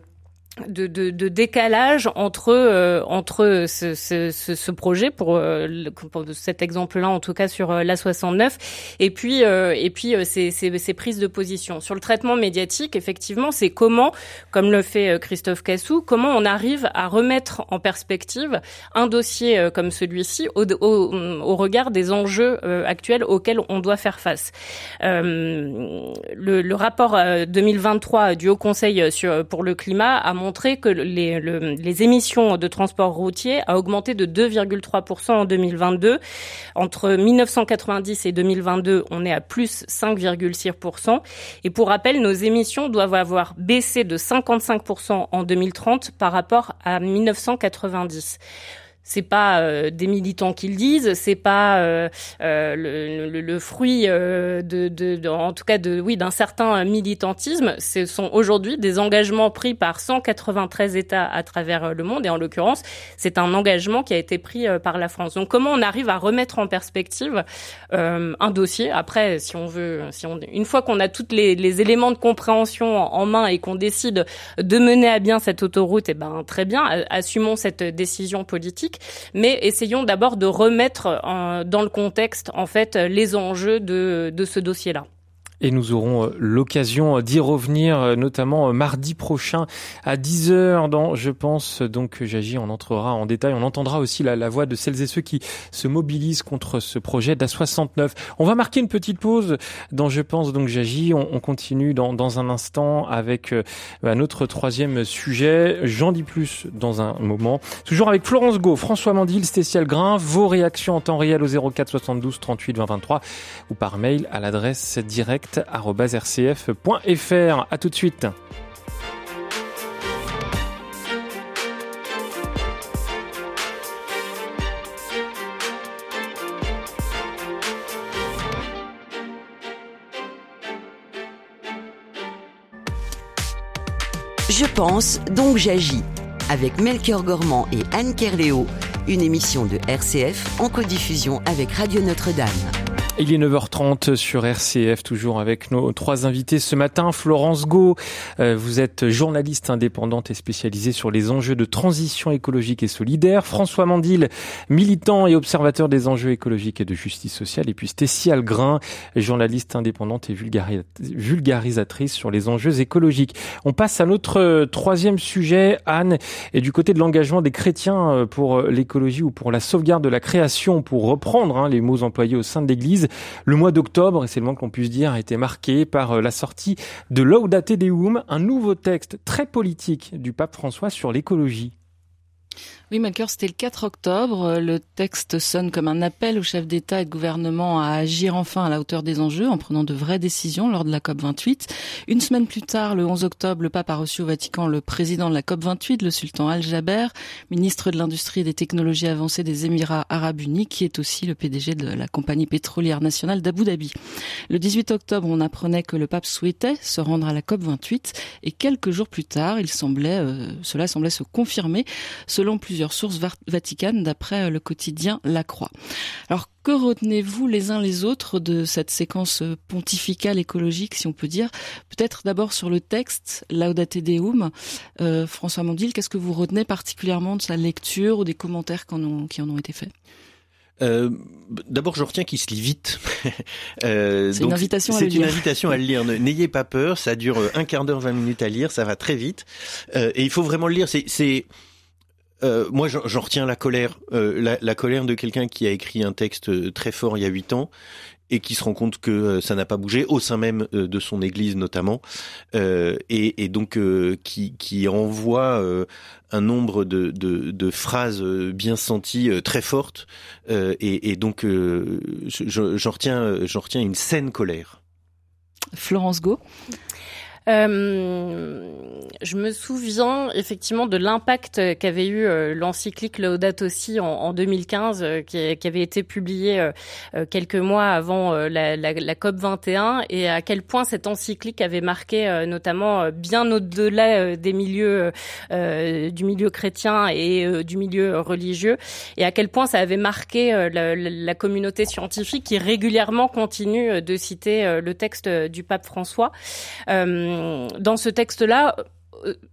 de, décalage entre euh, entre ce, ce, projet pour, euh, cet exemple-là en tout cas sur euh, la 69 et puis et puis ces, ces, prises de position. Sur le traitement médiatique effectivement c'est comment comme le fait Christophe Cassou comment on arrive à remettre en perspective un dossier comme celui-ci au, regard des enjeux actuels auxquels on doit faire face. Le, le rapport 2023 du Haut Conseil sur, pour le climat a montré montré que les, les émissions de transport routier a augmenté de 2,3% en 2022. Entre 1990 et 2022, on est à plus 5,6%. Et pour rappel, nos émissions doivent avoir baissé de 55% en 2030 par rapport à 1990 c'est pas euh, des militants qui le disent, c'est pas euh, euh, le, le, fruit de, de, en tout cas de oui d'un certain militantisme. Ce sont aujourd'hui des engagements pris par 193 États à travers le monde et en l'occurrence c'est un engagement qui a été pris par la France. Donc comment on arrive à remettre en perspective un dossier? Après si on veut si on une fois qu'on a tous les, les, éléments de compréhension en, main et qu'on décide de mener à bien cette autoroute, et eh ben très bien assumons cette décision politique mais essayons d'abord de remettre dans le contexte en fait les enjeux de, de ce dossier-là. Et nous aurons euh, l'occasion d'y revenir, euh, notamment euh, mardi prochain à 10h dans Je pense donc j'agis. On entrera en détail. On entendra aussi la, voix de celles et ceux qui se mobilisent contre ce projet d'A69. On va marquer une petite pause dans Je pense donc j'agis. On, on, continue dans, dans, un instant avec notre troisième sujet. J'en dis plus dans un moment. Toujours avec Florence Go, François Mandil, Stécial Grain. Vos réactions en temps réel au 04 72 38 20 23 ou par mail à l'adresse directe rcf.fr. À tout de suite. Je pense, donc j'agis. Avec Melchior Gormand et Anne Kerléo, une émission de RCF en codiffusion avec Radio Notre-Dame. Il est 9h30 sur RCF, toujours avec nos trois invités ce matin. Florence Go, euh, vous êtes journaliste indépendante et spécialisée sur les enjeux de transition écologique et solidaire. François Mandil, militant et observateur des enjeux écologiques et de justice sociale. Et puis Stécie Algrin, journaliste indépendante et vulgarisatrice sur les enjeux écologiques. On passe à notre troisième sujet, Anne, et du côté de l'engagement des chrétiens euh, pour l'écologie ou pour la sauvegarde de la création, pour reprendre hein, les mots employés au sein de l'Église. Le mois d'octobre, et c'est le moins qu'on puisse dire, a été marqué par euh, la sortie de Laudate Deum, un nouveau texte très politique du pape François sur l'écologie. Oui, Melchior, c'était le 4 octobre. Le texte sonne comme un appel aux chefs d'État et de gouvernement à agir enfin à la hauteur des enjeux en prenant de vraies décisions lors de la COP 28. Une semaine plus tard, le 11 octobre, le pape a reçu au Vatican le président de la COP 28, le sultan Al-Jaber, ministre de l'Industrie et des Technologies avancées des Émirats arabes unis, qui est aussi le PDG de la compagnie pétrolière nationale d'Abu Dhabi. Le 18 octobre, on apprenait que le pape souhaitait se rendre à la COP 28 et quelques jours plus tard, il semblait, euh, cela semblait se confirmer selon plusieurs plusieurs sources vaticanes d'après euh, le quotidien La Croix. Alors que retenez-vous les uns les autres de cette séquence euh, pontificale écologique, si on peut dire? Peut-être d'abord sur le texte Laudate Deum. Euh, François Mondil, qu'est-ce que vous retenez particulièrement de sa lecture ou des commentaires qui en ont, qui en ont été faits? Euh, D'abord, je retiens qu'il se lit vite. euh, c'est une invitation à le lire. C'est une invitation à le lire. N'ayez pas peur, ça dure un quart d'heure, vingt minutes à lire, ça va très vite. Euh, et il faut vraiment le lire. C'est euh, moi, j'en retiens la colère, euh, la, la, colère de quelqu'un qui a écrit un texte euh, très fort il y a huit ans et qui se rend compte que ça n'a pas bougé au sein même de son Église notamment, et, et, donc qui, qui envoie un nombre de, de, de, phrases bien senties très fortes, et, et, donc j'en retiens, j'en retiens une saine colère. Florence Go. Euh, je me souviens effectivement de l'impact qu'avait eu euh, l'encyclique Laudato aussi en, en 2015, euh, qui, avait été publiée quelques mois avant la, COP 21, et à quel point cette encyclique avait marqué, notamment bien au-delà des milieux du milieu chrétien et du milieu religieux, et à quel point ça avait marqué la, communauté scientifique qui régulièrement continue de citer le texte du pape François. Dans ce texte-là,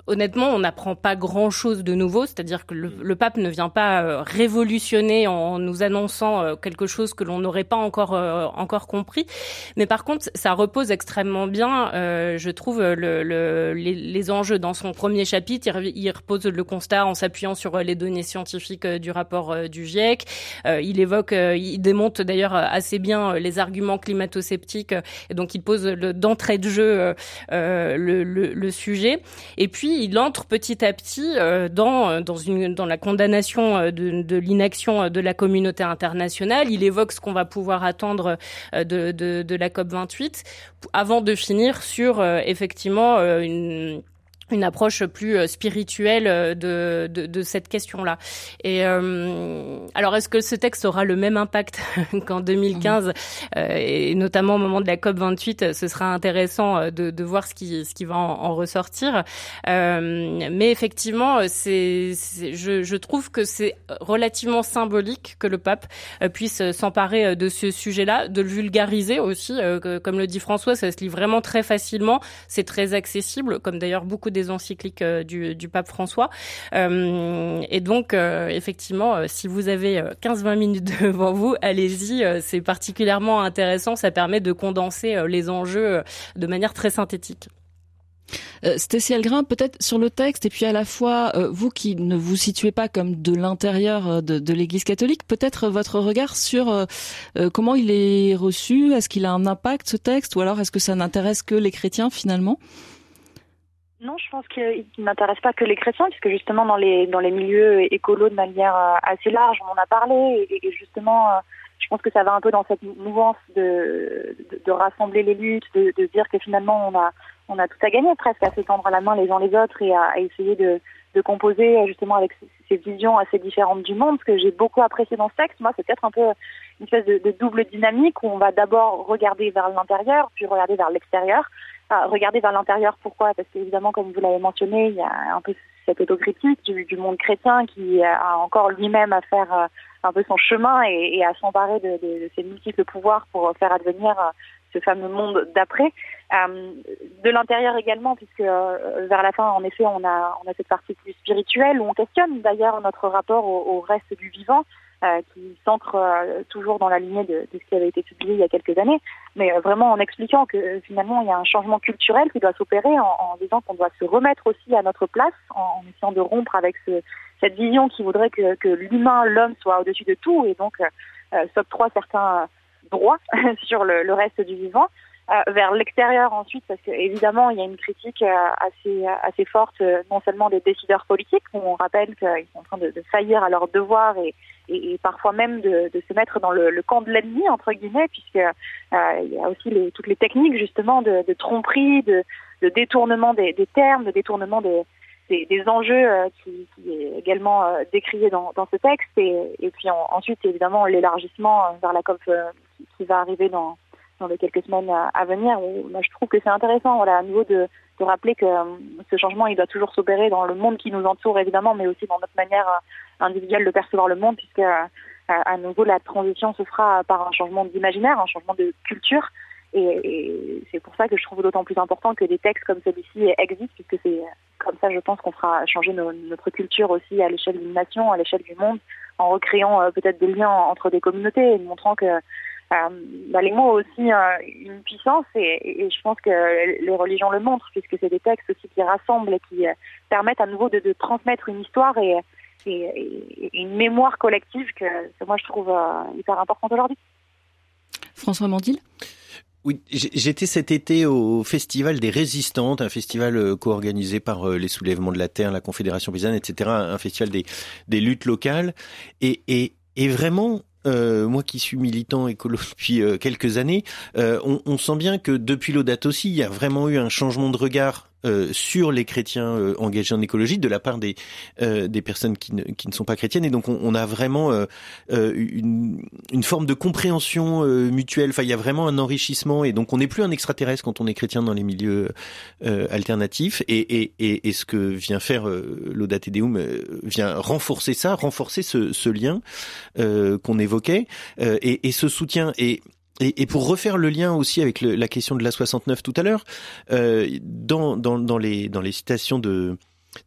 honnêtement, on n'apprend pas grand-chose de nouveau, c'est-à-dire que le, pape ne vient pas euh, révolutionner en nous annonçant euh, quelque chose que l'on n'aurait pas encore encore compris. Mais par contre, ça repose extrêmement bien, je trouve, le, le, les, les, enjeux dans son premier chapitre. Il, repose le constat en s'appuyant sur les données scientifiques du rapport du GIEC. il évoque, il démonte d'ailleurs assez bien les arguments climato-sceptiques, et donc il pose d'entrée de jeu le, le, le sujet. Et puis il entre petit à petit dans dans une dans la condamnation de, de l'inaction de la communauté internationale. Il évoque ce qu'on va pouvoir attendre de, de, de la COP 28 avant de finir sur effectivement une une approche plus euh, spirituelle euh, de, de, cette question-là. Et euh, alors, est-ce que ce texte aura le même impact qu'en 2015 euh, et notamment au moment de la COP 28 Ce sera intéressant de, de voir ce qui, ce qui va en, ressortir. Mais effectivement, c'est, je, je trouve que c'est relativement symbolique que le pape puisse s'emparer de ce sujet-là, de le vulgariser aussi. comme le dit François, ça se lit vraiment très facilement. C'est très accessible, comme d'ailleurs beaucoup des encycliques euh, du, pape François. Euh, et donc, euh, effectivement, si vous avez 15-20 minutes devant vous, allez-y. c'est particulièrement intéressant. Ça permet de condenser les enjeux de manière très synthétique. Euh, Stécie peut-être sur le texte, et puis à la fois, vous qui ne vous situez pas comme de l'intérieur de l'Église catholique, peut-être votre regard sur comment il est reçu, est-ce qu'il a un impact ce texte, ou alors est-ce que ça n'intéresse que les chrétiens finalement? Non, je pense qu'il n'intéresse pas que les chrétiens, puisque justement dans les dans les milieux écolos de manière euh, assez large, on en a parlé, et, justement, euh, je pense que ça va un peu dans cette mouvance de, de, rassembler les luttes, de, dire que finalement on a on a tout à gagner presque à se tendre la main les uns les autres et à, essayer de, de composer justement avec ces, visions assez différentes du monde. Ce que j'ai beaucoup apprécié dans ce texte, moi, c'est peut-être un peu une espèce de double dynamique où on va d'abord regarder vers l'intérieur, puis regarder vers l'extérieur regarder vers l'intérieur, pourquoi? Parce qu'évidemment, comme vous l'avez mentionné, il y a un peu cette autocritique du, du monde chrétien qui a encore lui-même à faire euh, un peu son chemin et, à s'emparer de, ses multiples pouvoirs pour faire advenir euh, ce fameux monde d'après. Euh, de l'intérieur également, puisque vers la fin, en effet, on a, on a cette partie plus spirituelle où on questionne d'ailleurs notre rapport au, reste du vivant qui s'ancre euh, toujours dans la lignée de, ce qui avait été publié il y a quelques années, mais euh, vraiment en expliquant que finalement il y a un changement culturel qui doit s'opérer en, disant qu'on doit se remettre aussi à notre place, en, essayant de rompre avec ce, cette vision qui voudrait que, l'humain, l'homme soit au-dessus de tout et donc euh, s'octroie certains droits sur le, reste du vivant. Euh, vers l'extérieur ensuite, parce qu'évidemment, il y a une critique euh, assez, assez forte, non sellement des décideurs politiques, où on rappelle qu'ils sont en train de, de, faillir à leurs devoirs et, et, parfois même de, de, se mettre dans le, le camp de l'ennemi entre guillemets, puisque euh, il y a aussi les, toutes les techniques justement de, de tromperie, de, de détournement des, des, termes, de détournement des, des, enjeux euh, qui, qui, est également euh, décrié dans, dans, ce texte, et, et puis en, ensuite évidemment l'élargissement euh, vers la COP euh, qui, va arriver dans, dans les quelques semaines à, venir. Où, je trouve que c'est intéressant, à nouveau de, rappeler que ce changement, il doit toujours s'opérer dans le monde qui nous entoure évidemment, mais aussi dans notre manière individuel de percevoir le monde, puisque euh, à nouveau la transition se fera par un changement d'imaginaire, un changement de culture. Et, c'est pour ça que je trouve d'autant plus important que des textes comme celui-ci existent, puisque c'est comme ça, je pense, qu'on fera changer notre culture aussi à l'échelle d'une nation, à l'échelle du monde, en recréant euh, peut-être des liens entre des communautés et montrant que euh, bah, les mots ont aussi euh, une puissance et, et, je pense que les religions le montrent puisque c'est des textes aussi qui rassemblent et qui euh, permettent à nouveau de, de transmettre une histoire et, et, une mémoire collective que, que moi je trouve euh, hyper importante aujourd'hui. François Mandil? Oui, j'étais cet été au Festival des Résistantes, un festival co-organisé par les Soulèvements de la Terre, la Confédération paysanne, etc., un festival des, des luttes locales. Et, et, et vraiment, euh, moi qui suis militant écolo depuis euh, quelques années, euh, on, on, sent bien que depuis l'Audate aussi, il y a vraiment eu un changement de regard euh, sur les chrétiens euh, engagés en écologie de la part des euh, des personnes qui ne, qui ne sont pas chrétiennes. Et donc on, on a vraiment une, une forme de compréhension mutuelle. Enfin il y a vraiment un enrichissement. Et donc on n'est plus un extraterrestre quand on est chrétien dans les milieux alternatifs. Et, et, et, et, ce que vient faire l'Audate Deum vient renforcer ça renforcer ce, ce lien qu'on évoquait. Et, et ce soutien. Et et, pour refaire le lien aussi avec la question de la 69 tout à l'heure, euh, dans, les, citations de,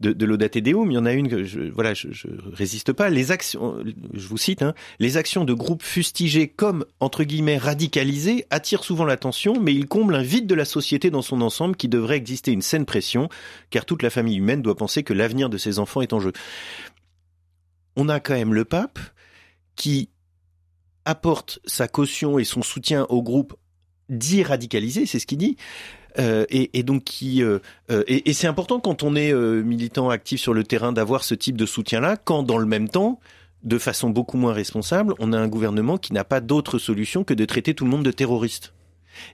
de, de l'Audate Deum, il y en a une que je, voilà, je résiste pas. Les actions, je vous cite, hein, les actions de groupes fustigés comme entre guillemets radicalisés attirent souvent l'attention, mais ils comblent un vide de la société dans son ensemble qui devrait exister une saine pression, car toute la famille humaine doit penser que l'avenir de ses enfants est en jeu. On a quand même le pape qui apporte sa caution et son soutien au groupe dit radicalisé, c'est ce qu'il dit, et, et, donc qui et, et c'est important quand on est militant actif sur le terrain d'avoir ce type de soutien-là, quand dans le même temps de façon beaucoup moins responsable, on a un gouvernement qui n'a pas d'autre solution que de traiter tout le monde de terroriste.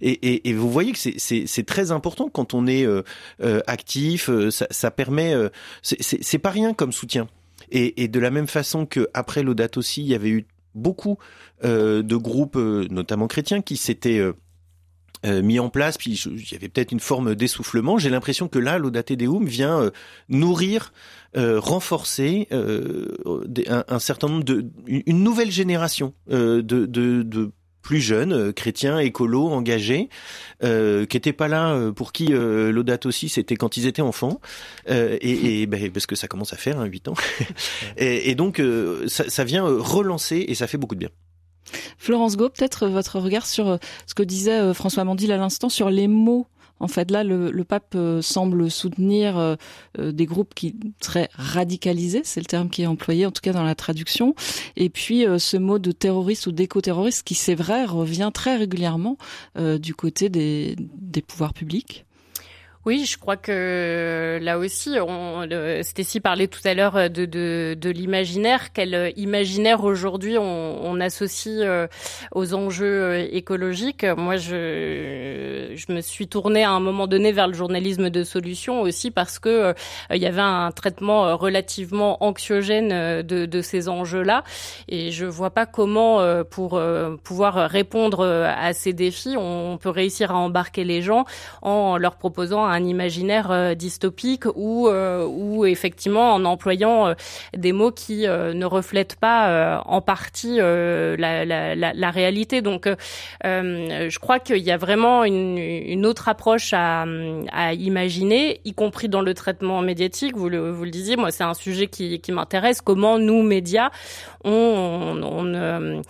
Et, et, vous voyez que c'est très important quand on est euh, euh, actif, euh, ça, ça permet, c'est pas rien comme soutien. Et, de la même façon que après l'Audate aussi, il y avait eu beaucoup de groupes, notamment chrétiens, qui s'étaient mis en place, puis il y avait peut-être une forme d'essoufflement. J'ai l'impression que là, l'Audate Deum vient nourrir, renforcer un, un, certain nombre de, une nouvelle génération de plus jeunes, euh, chrétiens, écolos, engagés, euh, qui n'étaient pas là, euh, pour qui euh, l'audate aussi, c'était quand ils étaient enfants, et, et ben, parce que ça commence à faire, hein, 8 ans. et, et, donc, ça, ça vient relancer et ça fait beaucoup de bien. Florence Gau, peut-être votre regard sur ce que disait François Mandil à l'instant sur les mots en fait, là, le, pape euh, semble soutenir euh, euh, des groupes qui seraient radicalisés, c'est le terme qui est employé, en tout cas dans la traduction. Et puis, ce mot de terroriste ou d'éco-terroriste, qui, c'est vrai, revient très régulièrement du côté des pouvoirs publics. Oui, je crois que là aussi, on, Stécie parlait tout à l'heure de, de, de l'imaginaire. Quel imaginaire aujourd'hui on, on, associe euh, aux enjeux euh, écologiques Moi, je, je me suis tournée à un moment donné vers le journalisme de solution aussi parce que euh, il y avait un traitement relativement anxiogène de, de ces enjeux-là, et je vois pas comment, pour pouvoir répondre à ces défis, on peut réussir à embarquer les gens en leur proposant un imaginaire euh, dystopique ou euh, ou effectivement en employant euh, des mots qui ne reflètent pas en partie la, réalité. Donc, je crois qu'il y a vraiment une, autre approche à, à, imaginer, y compris dans le traitement médiatique. Vous le, vous le disiez, moi, c'est un sujet qui, qui m'intéresse. Comment nous, médias, on, on, on,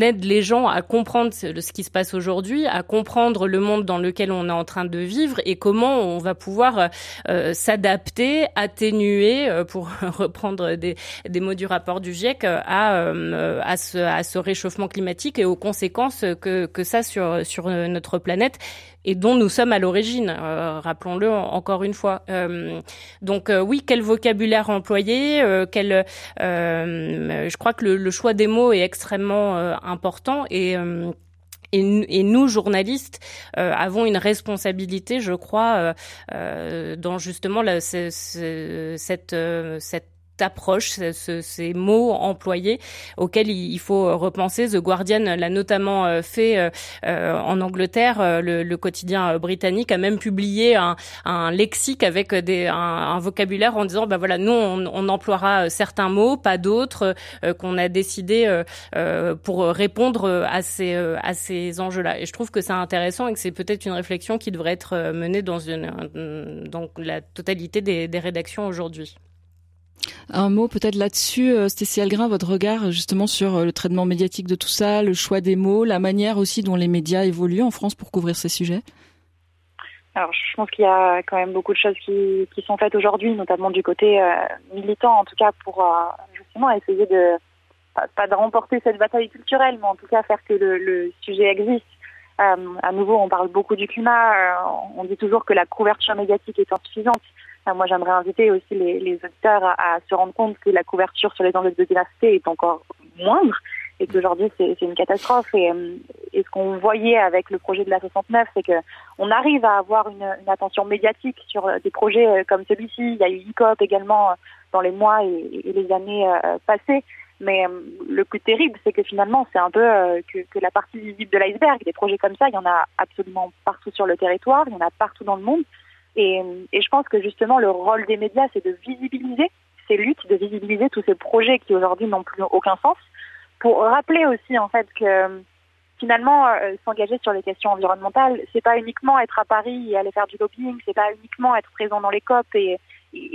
aide les gens à comprendre ce, qui se passe aujourd'hui, à comprendre le monde dans lequel on est en train de vivre et comment on va pouvoir euh, s'adapter, atténuer, euh, pour reprendre des, mots du rapport du GIEC, à, euh, à, ce, à ce réchauffement climatique et aux conséquences que, que ça sur, sur notre planète et dont nous sommes à l'origine, rappelons-le encore une fois. donc oui, quel vocabulaire employer, quel, je crois que le, le choix des mots est extrêmement euh, important et euh, et, nous, journalistes, euh, avons une responsabilité, je crois, dans justement la, cette, cette approche, ces mots employés auxquels il faut repenser. The Guardian l'a notamment euh, fait euh, euh, en Angleterre. Le, quotidien britannique a même publié un, lexique avec des, un, vocabulaire en disant, bah voilà, nous on, emploiera certains mots, pas d'autres, qu'on a décidé pour répondre à ces à ces enjeux-là. Et je trouve que c'est intéressant et que c'est peut-être une réflexion qui devrait être menée dans une dans la totalité des, des rédactions aujourd'hui. Un mot peut-être là-dessus, euh, Stécie Algrin, votre regard justement sur euh, le traitement médiatique de tout ça, le choix des mots, la manière aussi dont les médias évoluent en France pour couvrir ces sujets? Alors, je pense qu'il y a quand même beaucoup de choses qui, sont faites aujourd'hui, notamment du côté euh, militant, en tout cas pour justement essayer de pas de remporter cette bataille culturelle, mais en tout cas faire que le sujet existe. à nouveau, on parle beaucoup du climat. on dit toujours que la couverture médiatique est insuffisante moi, j'aimerais inviter aussi les, les auditeurs à, se rendre compte que la couverture sur les enjeux de diversité est encore moindre et qu'aujourd'hui c'est une catastrophe. Et, euh, et ce qu'on voyait avec le projet de la 69, c'est que on arrive à avoir une, attention médiatique sur euh, des projets euh, comme celui-ci. Il y a eu ICOP également dans les mois et, et les années passées. Mais le plus terrible, c'est que finalement, c'est un peu que, que, la partie visible de l'iceberg. Des projets comme ça, il y en a absolument partout sur le territoire, il y en a partout dans le monde. Et, je pense que justement, le rôle des médias, c'est de visibiliser ces luttes, de visibiliser tous ces projets qui aujourd'hui n'ont plus aucun sens, pour rappeler aussi en fait que finalement, euh, s'engager sur les questions environnementales, c'est pas uniquement être à Paris et aller faire du lobbying, c'est pas uniquement être présent dans les COP et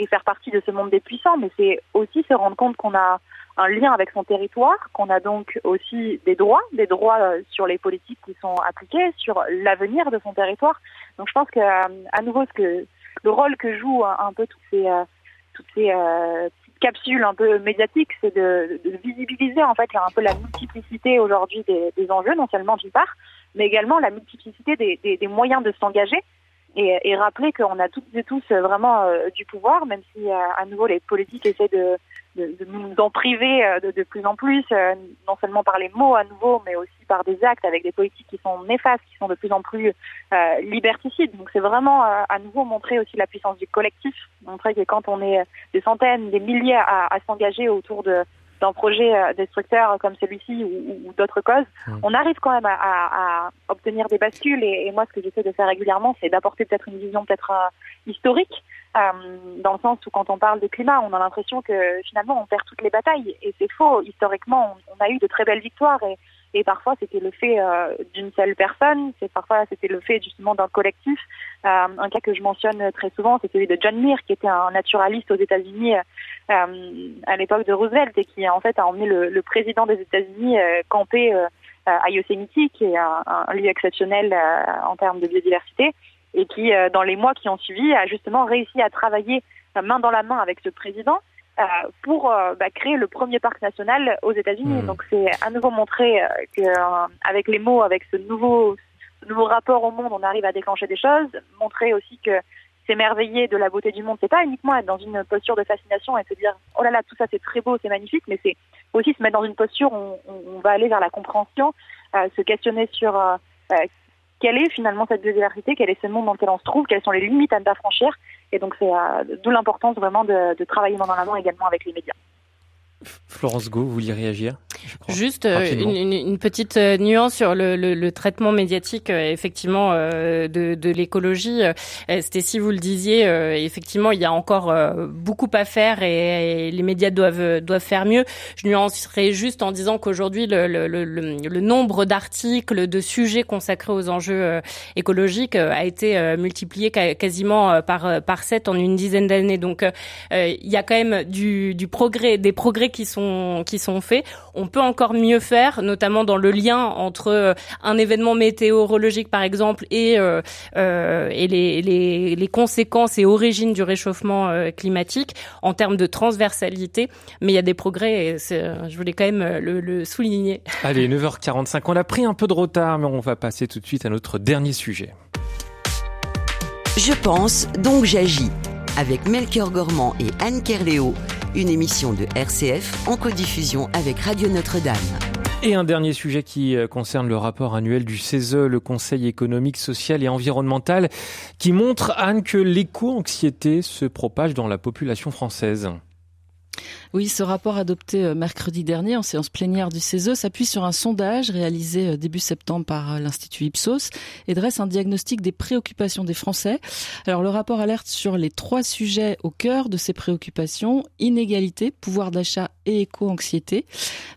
faire partie de ce monde des puissants, mais c'est aussi se rendre compte qu'on a un lien avec son territoire, qu'on a donc aussi des droits, des droits euh, sur les politiques qui sont appliquées, sur l'avenir de son territoire. Donc je pense que euh, à nouveau ce que le rôle que jouent un, peu toutes ces euh, toutes ces capsules un peu médiatiques, c'est de, visibiliser en fait un peu la multiplicité aujourd'hui des, enjeux, non seulement d'une part, mais également la multiplicité des, moyens de s'engager et rappeler qu'on a toutes et tous vraiment du pouvoir, même si à nouveau les politiques essaient de, de, de nous en priver de, de, plus en plus, non seulement par les mots à nouveau, mais aussi par des actes avec des politiques qui sont néfastes, qui sont de plus en plus liberticides. Donc c'est vraiment à nouveau montrer aussi la puissance du collectif, montrer que quand on est des centaines, des milliers à, à s'engager autour de d'un projet euh, destructeur comme celui-ci ou, ou d'autres causes, mmh. on arrive quand même à, à, à obtenir des bascules. Et, et moi, ce que j'essaie de faire régulièrement, c'est d'apporter peut-être une vision peut-être euh, historique, euh, dans le sens où quand on parle de climat, on a l'impression que finalement on perd toutes les batailles. Et c'est faux. Historiquement, on, on, a eu de très belles victoires. Et, et parfois c'était le fait euh, d'une seule personne, c'est parfois c'était le fait justement d'un collectif. Euh, un cas que je mentionne très souvent, c'est celui de John Muir, qui était un naturaliste aux États-Unis euh, à l'époque de Roosevelt et qui en fait a emmené le, président des États-Unis camper à Yosemite, qui est un, lieu exceptionnel en termes de biodiversité, et qui dans les mois qui ont suivi a justement réussi à travailler main dans la main avec ce président pour euh, bah, créer le premier parc national aux États-Unis. Mmh. Donc c'est à nouveau montrer euh, que avec les mots, avec ce nouveau, ce nouveau rapport au monde, on arrive à déclencher des choses. Montrer aussi que s'émerveiller de la beauté du monde, c'est pas uniquement être dans une posture de fascination et se dire oh là là tout ça c'est très beau, c'est magnifique, mais c'est aussi se mettre dans une posture où on, on va aller vers la compréhension, euh, se questionner sur euh, quelle est finalement cette biodiversité, quel est ce monde dans lequel on se trouve, quelles sont les limites à ne pas franchir. Et donc c'est euh, d'où l'importance vraiment de, travailler main dans la main également avec les médias. Florence Go, vous vouliez réagir Juste euh, une, une, petite euh, nuance sur le, le, le traitement médiatique, euh, effectivement, de, de l'écologie. si vous le disiez, effectivement, il y a encore beaucoup à faire et, et, les médias doivent doivent faire mieux. Je nuancerai juste en disant qu'aujourd'hui, le, nombre d'articles, de sujets consacrés aux enjeux écologiques a été multiplié quasiment par par sept en une dizaine d'années. Donc, il y a quand même du, du progrès, des progrès qui sont qui sont faits. On peut encore mieux faire, notamment dans le lien entre euh, un événement météorologique par exemple et euh, euh, et les, les, les conséquences et origines du réchauffement euh, climatique en termes de transversalité. Mais il y a des progrès. Et je voulais quand même le, le souligner. Allez, 9h45. On a pris un peu de retard, mais on va passer tout de suite à notre dernier sujet. Je pense, donc j'agis. Avec Melchior Gormand et Anne Kerléo une émission de RCF en codiffusion avec Radio Notre-Dame. Et un dernier sujet qui euh, concerne le rapport annuel du CESE, le Conseil économique, social et environnemental, qui montre, Anne, que l'éco-anxiété se propage dans la population française. Oui, ce rapport adopté euh, mercredi dernier en séance plénière du CESE s'appuie sur un sondage réalisé euh, début septembre par euh, l'Institut Ipsos et dresse un diagnostic des préoccupations des Français. Alors le rapport alerte sur les trois sujets au cœur de ces préoccupations, inégalité, pouvoir d'achat et éco-anxiété.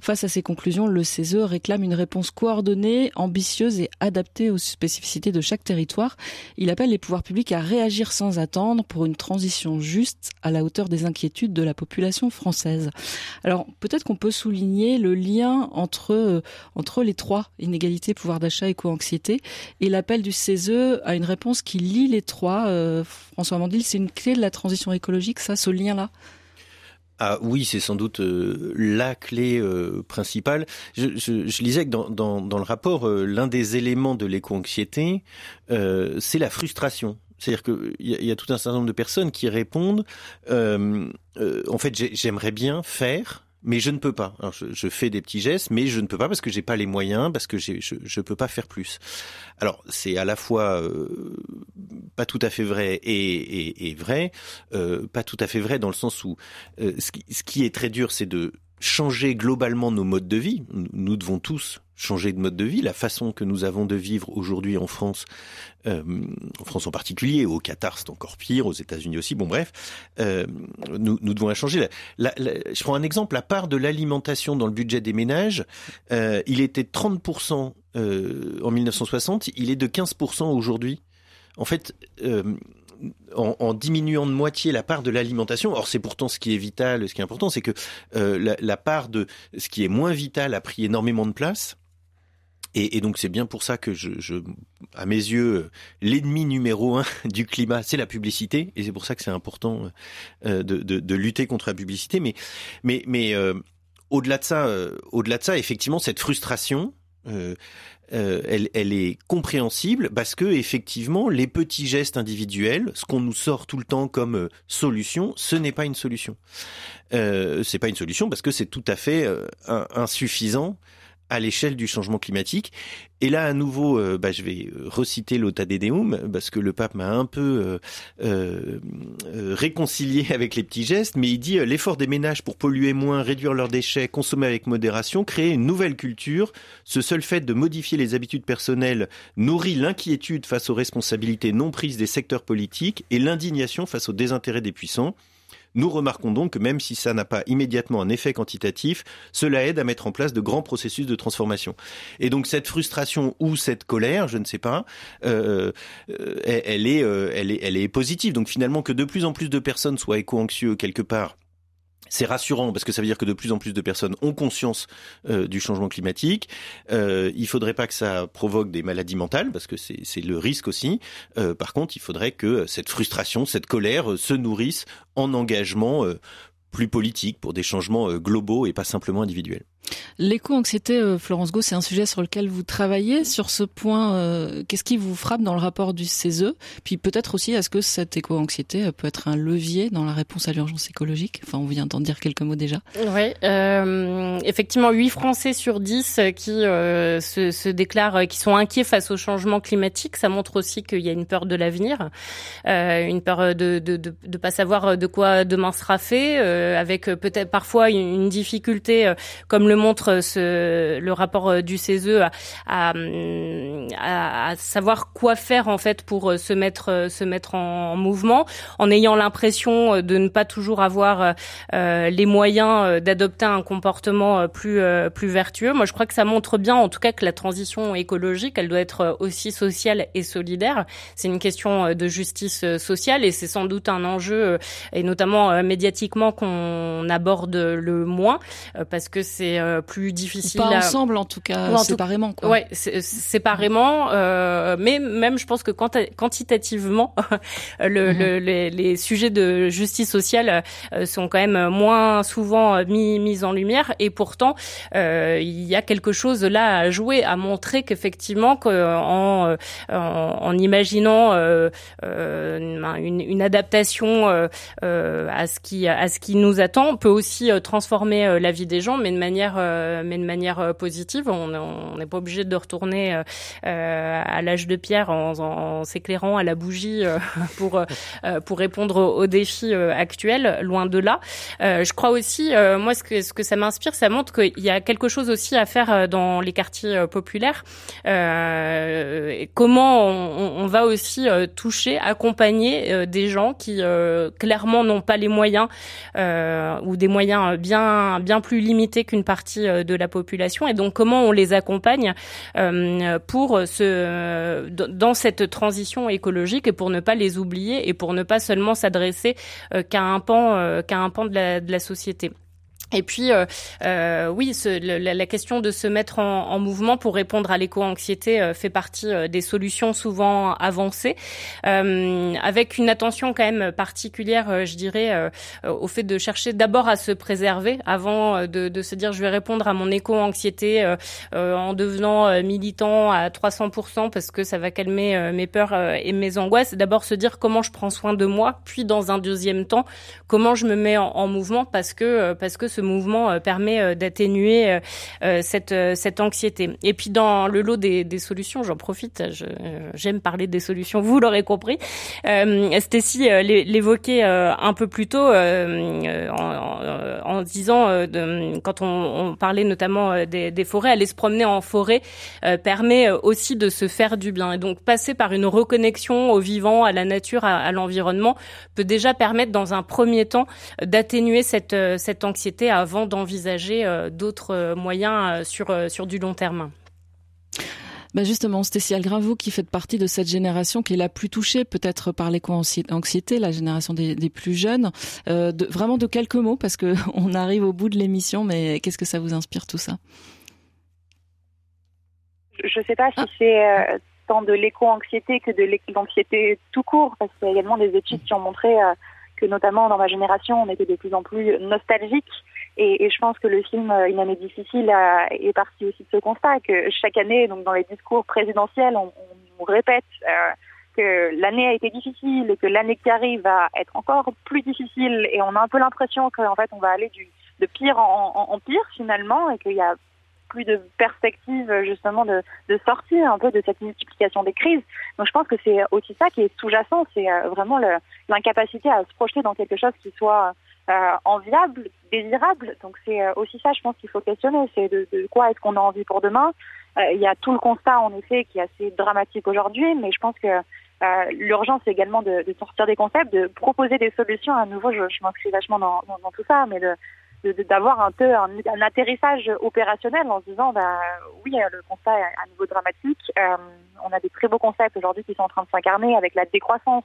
Face à ces conclusions, le CESE réclame une réponse coordonnée, ambitieuse et adaptée aux spécificités de chaque territoire. Il appelle les pouvoirs publics à réagir sans attendre pour une transition juste à la hauteur des inquiétudes de la population française. Alors peut-être qu'on peut souligner le lien entre euh, les trois inégalités, pouvoir d'achat, éco-anxiété, et l'appel du CESE à une réponse qui lie les trois. Euh, François Mandil, c'est une clé de la transition écologique, ça, ce lien-là? Ah oui, c'est sans doute euh, la clé principale. Je, lisais que dans, le rapport, l'un des éléments de l'éco-anxiété, c'est la frustration. C'est-à-dire qu'il y, y, a tout un certain nombre de personnes qui répondent, en fait, j'aimerais bien faire, mais je ne peux pas. Alors je, je, fais des petits gestes, mais je ne peux pas parce que j'ai pas les moyens, parce que je je peux pas faire plus. Alors c'est à la fois euh, pas tout à fait vrai et, et, et vrai, euh, pas tout à fait vrai dans le sens où euh, ce, qui, ce qui est très dur, c'est de changer globalement nos modes de vie. Nous devons tous changer de mode de vie. La façon que nous avons de vivre aujourd'hui en France, euh, en France en particulier, au Qatar c'est encore pire, aux États-Unis aussi. Bon bref, euh, nous, nous, devons la changer. La, la, je prends un exemple. La part de l'alimentation dans le budget des ménages, euh, il était 30% euh, en 1960, il est de 15% aujourd'hui. En fait, euh, en, en, diminuant de moitié la part de l'alimentation. Or, c'est pourtant ce qui est vital, ce qui est important, c'est que euh, la, la, part de ce qui est moins vital a pris énormément de place. Et, donc c'est bien pour ça que je, à mes yeux, l'ennemi numéro un du climat, c'est la publicité, et c'est pour ça que c'est important euh, de, lutter contre la publicité. Mais, euh, au-delà de ça, euh, au-delà de ça, effectivement, cette frustration, elle, est compréhensible parce que effectivement, les petits gestes individuels, ce qu'on nous sort tout le temps comme solution, ce n'est pas une solution. Euh, c'est pas une solution parce que c'est tout à fait insuffisant à l'échelle du changement climatique. Et là, à nouveau, euh, bah, je vais reciter l'Ota Deum, parce que le pape m'a un peu euh, euh, réconcilié avec les petits gestes, mais il dit l'effort des ménages pour polluer moins, réduire leurs déchets, consommer avec modération, créer une nouvelle culture. Ce seul fait de modifier les habitudes personnelles nourrit l'inquiétude face aux responsabilités non prises des secteurs politiques et l'indignation face au désintérêt des puissants. Nous remarquons donc que même si ça n'a pas immédiatement un effet quantitatif, cela aide à mettre en place de grands processus de transformation. Et donc cette frustration ou cette colère, je ne sais pas, euh, euh elle, est, euh, elle, est, elle est positive. Donc finalement que de plus en plus de personnes soient éco-anxieux quelque part c'est rassurant parce que ça veut dire que de plus en plus de personnes ont conscience euh, du changement climatique. Euh, il faudrait pas que ça provoque des maladies mentales parce que c'est le risque aussi. Euh, par contre, il faudrait que cette frustration, cette colère euh, se nourrisse en engagement plus politique pour des changements globaux et pas simplement individuels. L'éco-anxiété, euh, Florence Gau, c'est un sujet sur lequel vous travaillez. Sur ce point, euh, qu'est-ce qui vous frappe dans le rapport du CESE Puis peut-être aussi, est-ce que cette éco-anxiété euh, peut être un levier dans la réponse à l'urgence écologique? Enfin, on vient d'en dire quelques mots déjà. Oui, euh, effectivement, 8 Français sur 10 qui se, se, déclarent, qui sont inquiets face au changement climatique. Ça montre aussi qu'il y a une peur de l'avenir, une peur de de, de de pas savoir de quoi demain sera fait, avec peut-être parfois une difficulté, comme le montre ce, le rapport euh, du CESE à, à, à, savoir quoi faire en fait pour euh, se mettre euh, se mettre en, mouvement, en ayant l'impression de ne pas toujours avoir euh, les moyens d'adopter un comportement plus plus vertueux. Moi, je crois que ça montre bien, en tout cas, que la transition écologique, elle doit être aussi sociale et solidaire. C'est une question de justice sociale et c'est sans doute un enjeu, et notamment médiatiquement, qu'on aborde le moins, parce que c'est euh, plus difficile. Pas ensemble en tout cas, séparément. Quoi. Ouais, séparément. Euh, mais même, je pense que quantitativement, le, mhm. le, les, les, sujets de justice sociale euh, sont quand même moins souvent mis, mis en lumière. Et pourtant, euh, il y a quelque chose là à jouer, à montrer qu'effectivement, qu'en en, en, imaginant euh, une, une, adaptation à ce qui à ce qui nous attend, on peut aussi transformer la vie des gens, mais de manière euh, mais de manière euh, positive. On n'est pas obligé de retourner euh, à l'âge de pierre en, s'éclairant à la bougie pour pour répondre aux, défis actuels. Loin de là. je crois aussi, moi, ce que ce que ça m'inspire, ça montre qu'il y a quelque chose aussi à faire dans les quartiers populaires. comment on, on, va aussi toucher, accompagner des gens qui clairement n'ont pas les moyens ou des moyens bien bien plus limités qu'une partie euh, de la population et donc comment on les accompagne euh, pour ce dans cette transition écologique et pour ne pas les oublier et pour ne pas seulement s'adresser euh, qu'à un pan qu'à un pan de la, de la société. Et puis, euh, euh, oui, ce, la, la, question de se mettre en, en mouvement pour répondre à l'éco-anxiété euh, fait partie euh, des solutions souvent avancées, euh, avec une attention quand même particulière, je dirais, au fait de chercher d'abord à se préserver avant de, de, se dire je vais répondre à mon éco-anxiété en devenant militant à 300% parce que ça va calmer mes peurs et mes angoisses. D'abord se dire comment je prends soin de moi, puis dans un deuxième temps comment je me mets en, en mouvement parce que parce que ce mouvement euh, permet euh, d'atténuer euh, cette, cette anxiété. Et puis dans le lot des, solutions, j'en profite, j'aime parler des solutions, vous l'aurez compris. Euh, Stécie l'évoquait un peu plus tôt en, disant, quand on, parlait notamment des, des, forêts, aller se promener en forêt permet aussi de se faire du bien. Et donc passer par une reconnexion au vivant, à la nature, à, à l'environnement peut déjà permettre dans un premier temps d'atténuer cette, cette anxiété avant d'envisager euh, d'autres euh, moyens euh, sur, sur du long terme. Bah justement, Stécie Algrin, vous qui faites partie de cette génération qui est la plus touchée peut-être par l'éco-anxiété, la génération des, des plus jeunes, euh, de, vraiment de quelques mots parce que on arrive au bout de l'émission, mais qu'est-ce que ça vous inspire tout ça? Je ne sais pas si ah. c'est euh, tant de l'éco-anxiété que de l'anxiété tout court, parce qu'il y a également des études qui ont montré euh, que notamment dans ma génération, on était de plus en plus nostalgique Et, je pense que le film Une année difficile est parti aussi de ce constat que chaque année, donc dans les discours présidentiels, on, répète que l'année a été difficile et que l'année qui arrive va être encore plus difficile. Et on a un peu l'impression qu'en fait, on va aller de pire en, pire finalement et qu'il y a plus de perspective justement de, de sortir un peu de cette multiplication des crises. Donc je pense que c'est aussi ça qui est sous-jacent, c'est euh, vraiment l'incapacité à se projeter dans quelque chose qui soit euh, enviable, désirable. Donc c'est euh, aussi ça, je pense qu'il faut questionner, c'est de, de, quoi est-ce qu'on a envie pour demain? Euh, il y a tout le constat en effet qui est assez dramatique aujourd'hui, mais je pense que euh, l'urgence c'est également de, de, sortir des concepts, de proposer des solutions. À nouveau, je, je m'inscris vachement dans, dans, dans, tout ça, mais de d'avoir un peu un, un, atterrissage opérationnel en se disant bah oui le constat est à nouveau dramatique. Euh, on a des très beaux concepts aujourd'hui qui sont en train de s'incarner avec la décroissance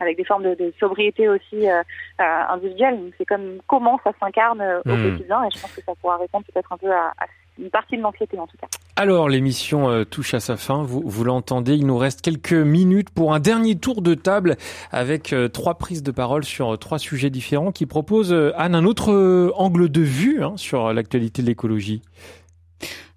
avec des formes de, de sobriété aussi euh, euh, individuelle c'est comme comment ça s'incarne au mmh. quotidien. Et je pense que ça pourra répondre peut-être un peu à, à une partie de l'anxiété en tout cas. Alors l'émission euh, touche à sa fin, vous, l'entendez, il nous reste quelques minutes pour un dernier tour de table avec euh, trois prises de parole sur euh, trois sujets différents qui proposent Anne un autre angle de vue hein, sur l'actualité de l'écologie.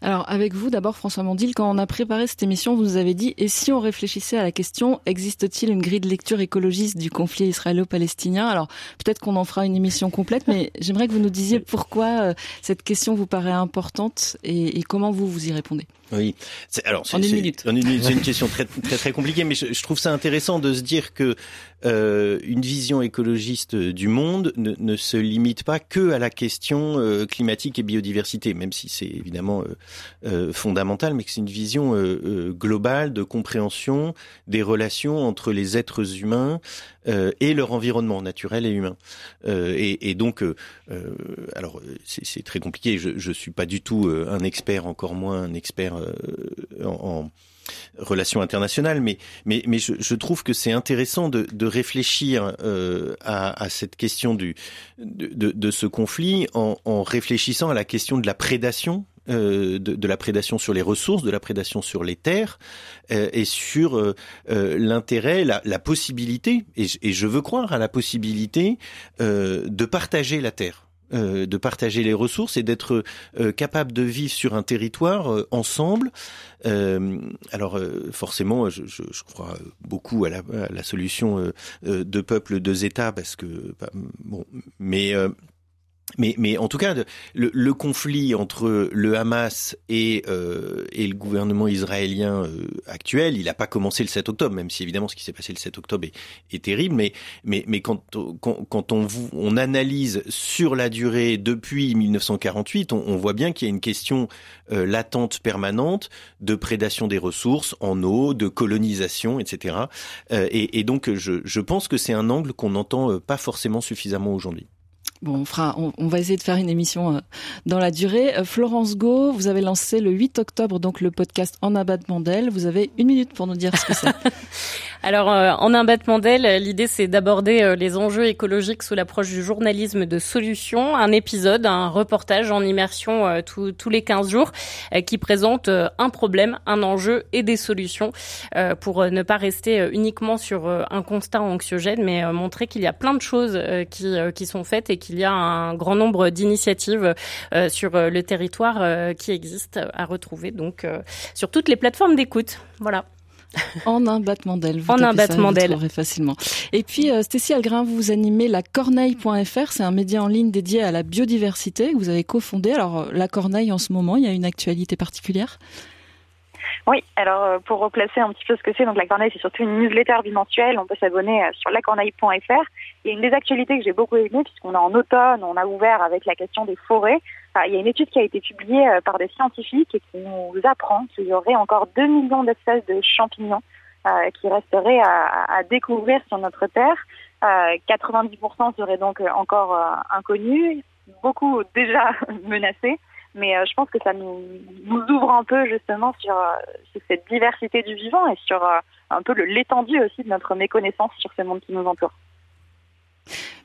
Alors avec vous d'abord François Mandil, quand on a préparé cette émission, vous nous avez dit et si on réfléchissait à la question existe-t-il une grille de lecture écologiste du conflit israélo-palestinien? Alors peut-être qu'on en fera une émission complète, mais j'aimerais que vous nous disiez pourquoi euh, cette question vous paraît importante et, et comment vous vous y répondez. Oui. Alors, c'est, en une minute. C'est une question très, très, très compliquée, mais je, je, trouve ça intéressant de se dire que euh, une vision écologiste du monde ne, ne, se limite pas que à la question euh, climatique et biodiversité, même si c'est évidemment euh, euh fondamental, mais que c'est une vision euh, euh, globale de compréhension des relations entre les êtres humains et leur environnement naturel et humain. Et, et, donc, alors c'est, très compliqué. Je, je suis pas du tout un expert, encore moins un expert en, en relations internationales, mais mais mais je, je trouve que c'est intéressant de, de réfléchir euh, à, à, cette question du de, de, de ce conflit en, en, réfléchissant à la question de la prédation. Euh, de, la prédation sur les ressources, de la prédation sur les terres, euh, et sur euh, l'intérêt, la, possibilité, et, je veux croire à la possibilité de partager la terre de partager les ressources et d'être euh, capable de vivre sur un territoire ensemble. Alors forcément, je, crois beaucoup à la, solution de peuple, deux États, parce que bah, bon, mais mais, mais en tout cas, le, conflit entre le Hamas et, euh, et le gouvernement israélien euh, actuel, il n'a pas commencé le 7 octobre, même si évidemment ce qui s'est passé le 7 octobre est, terrible. Mais, quand, on, analyse sur la durée depuis 1948, on, on voit bien qu'il y a une question euh, latente permanente de prédation des ressources en eau, de colonisation, etc. Euh, et, et, donc, je, je pense que c'est un angle qu'on n'entend euh, pas forcément suffisamment aujourd'hui. Bon, on, fera, on, va essayer de faire une émission euh, dans la durée. Euh, Florence Go, vous avez lancé le 8 octobre donc le podcast En abattement d'elle. Vous avez une minute pour nous dire ce que c'est. Alors, euh, en un battement d'aile, l'idée c'est d'aborder les enjeux écologiques sous l'approche du journalisme de solutions. Un épisode, un reportage en immersion tous, les 15 jours qui présente un problème, un enjeu et des solutions pour ne pas rester uniquement sur un constat anxiogène, mais montrer qu'il y a plein de choses qui, qui sont faites et qu'il y a un grand nombre d'initiatives sur le territoire qui existent à retrouver donc sur toutes les plateformes d'écoute. Voilà. En un battement d'aile. En un battement d'aile. facilement. Et puis, euh, Stécie Algrin, vous animez la Corneille.fr. C'est un média en ligne dédié à la biodiversité que vous avez cofondé. Alors, euh, la Corneille, en ce moment, il y a une actualité particulière? Oui, alors euh, pour replacer un petit peu ce que c'est, donc la Corneille, c'est surtout une newsletter bimensuelle. On peut s'abonner euh, sur lacorneille.fr. Et une des actualités que j'ai beaucoup aimé, puisqu'on est en automne, on a ouvert avec la question des forêts. il y a une étude qui a été publiée euh, par des scientifiques et qui nous apprend qu'il y aurait encore 2 millions d'espèces de champignons qui resteraient à, découvrir sur notre terre. Euh, 90% seraient donc encore inconnus, beaucoup déjà menacés. Mais euh, je pense que ça nous, nous, ouvre un peu justement sur, sur, cette diversité du vivant et sur un peu l'étendue aussi de notre méconnaissance sur ce monde qui nous entoure.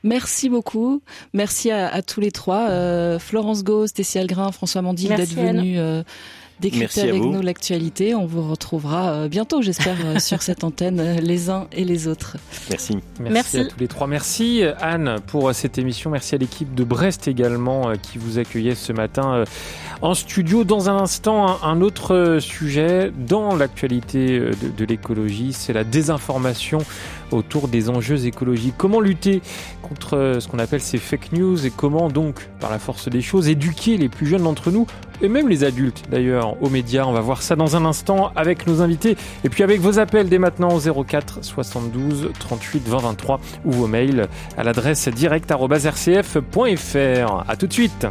Merci beaucoup. Merci à, à tous les trois. Euh, Florence Gauss, Tessie Algrin, François Mandil d'être venus euh, décrypter avec nous l'actualité. On vous retrouvera bientôt, j'espère, sur cette antenne, les uns et les autres. Merci. Merci. Merci à tous les trois. Merci Anne pour cette émission. Merci à l'équipe de Brest également qui vous accueillait ce matin en studio. Dans un instant, un autre sujet dans l'actualité de, de l'écologie, c'est la désinformation autour des enjeux écologiques. Comment lutter contre ce qu'on appelle ces fake news et comment donc, par la force des choses, éduquer les plus jeunes d'entre nous et même les adultes d'ailleurs aux médias. On va voir ça dans un instant avec nos invités et puis avec vos appels dès maintenant au 04 72 38 20 23 ou vos mails à l'adresse direct.rcf.fr. À tout de suite.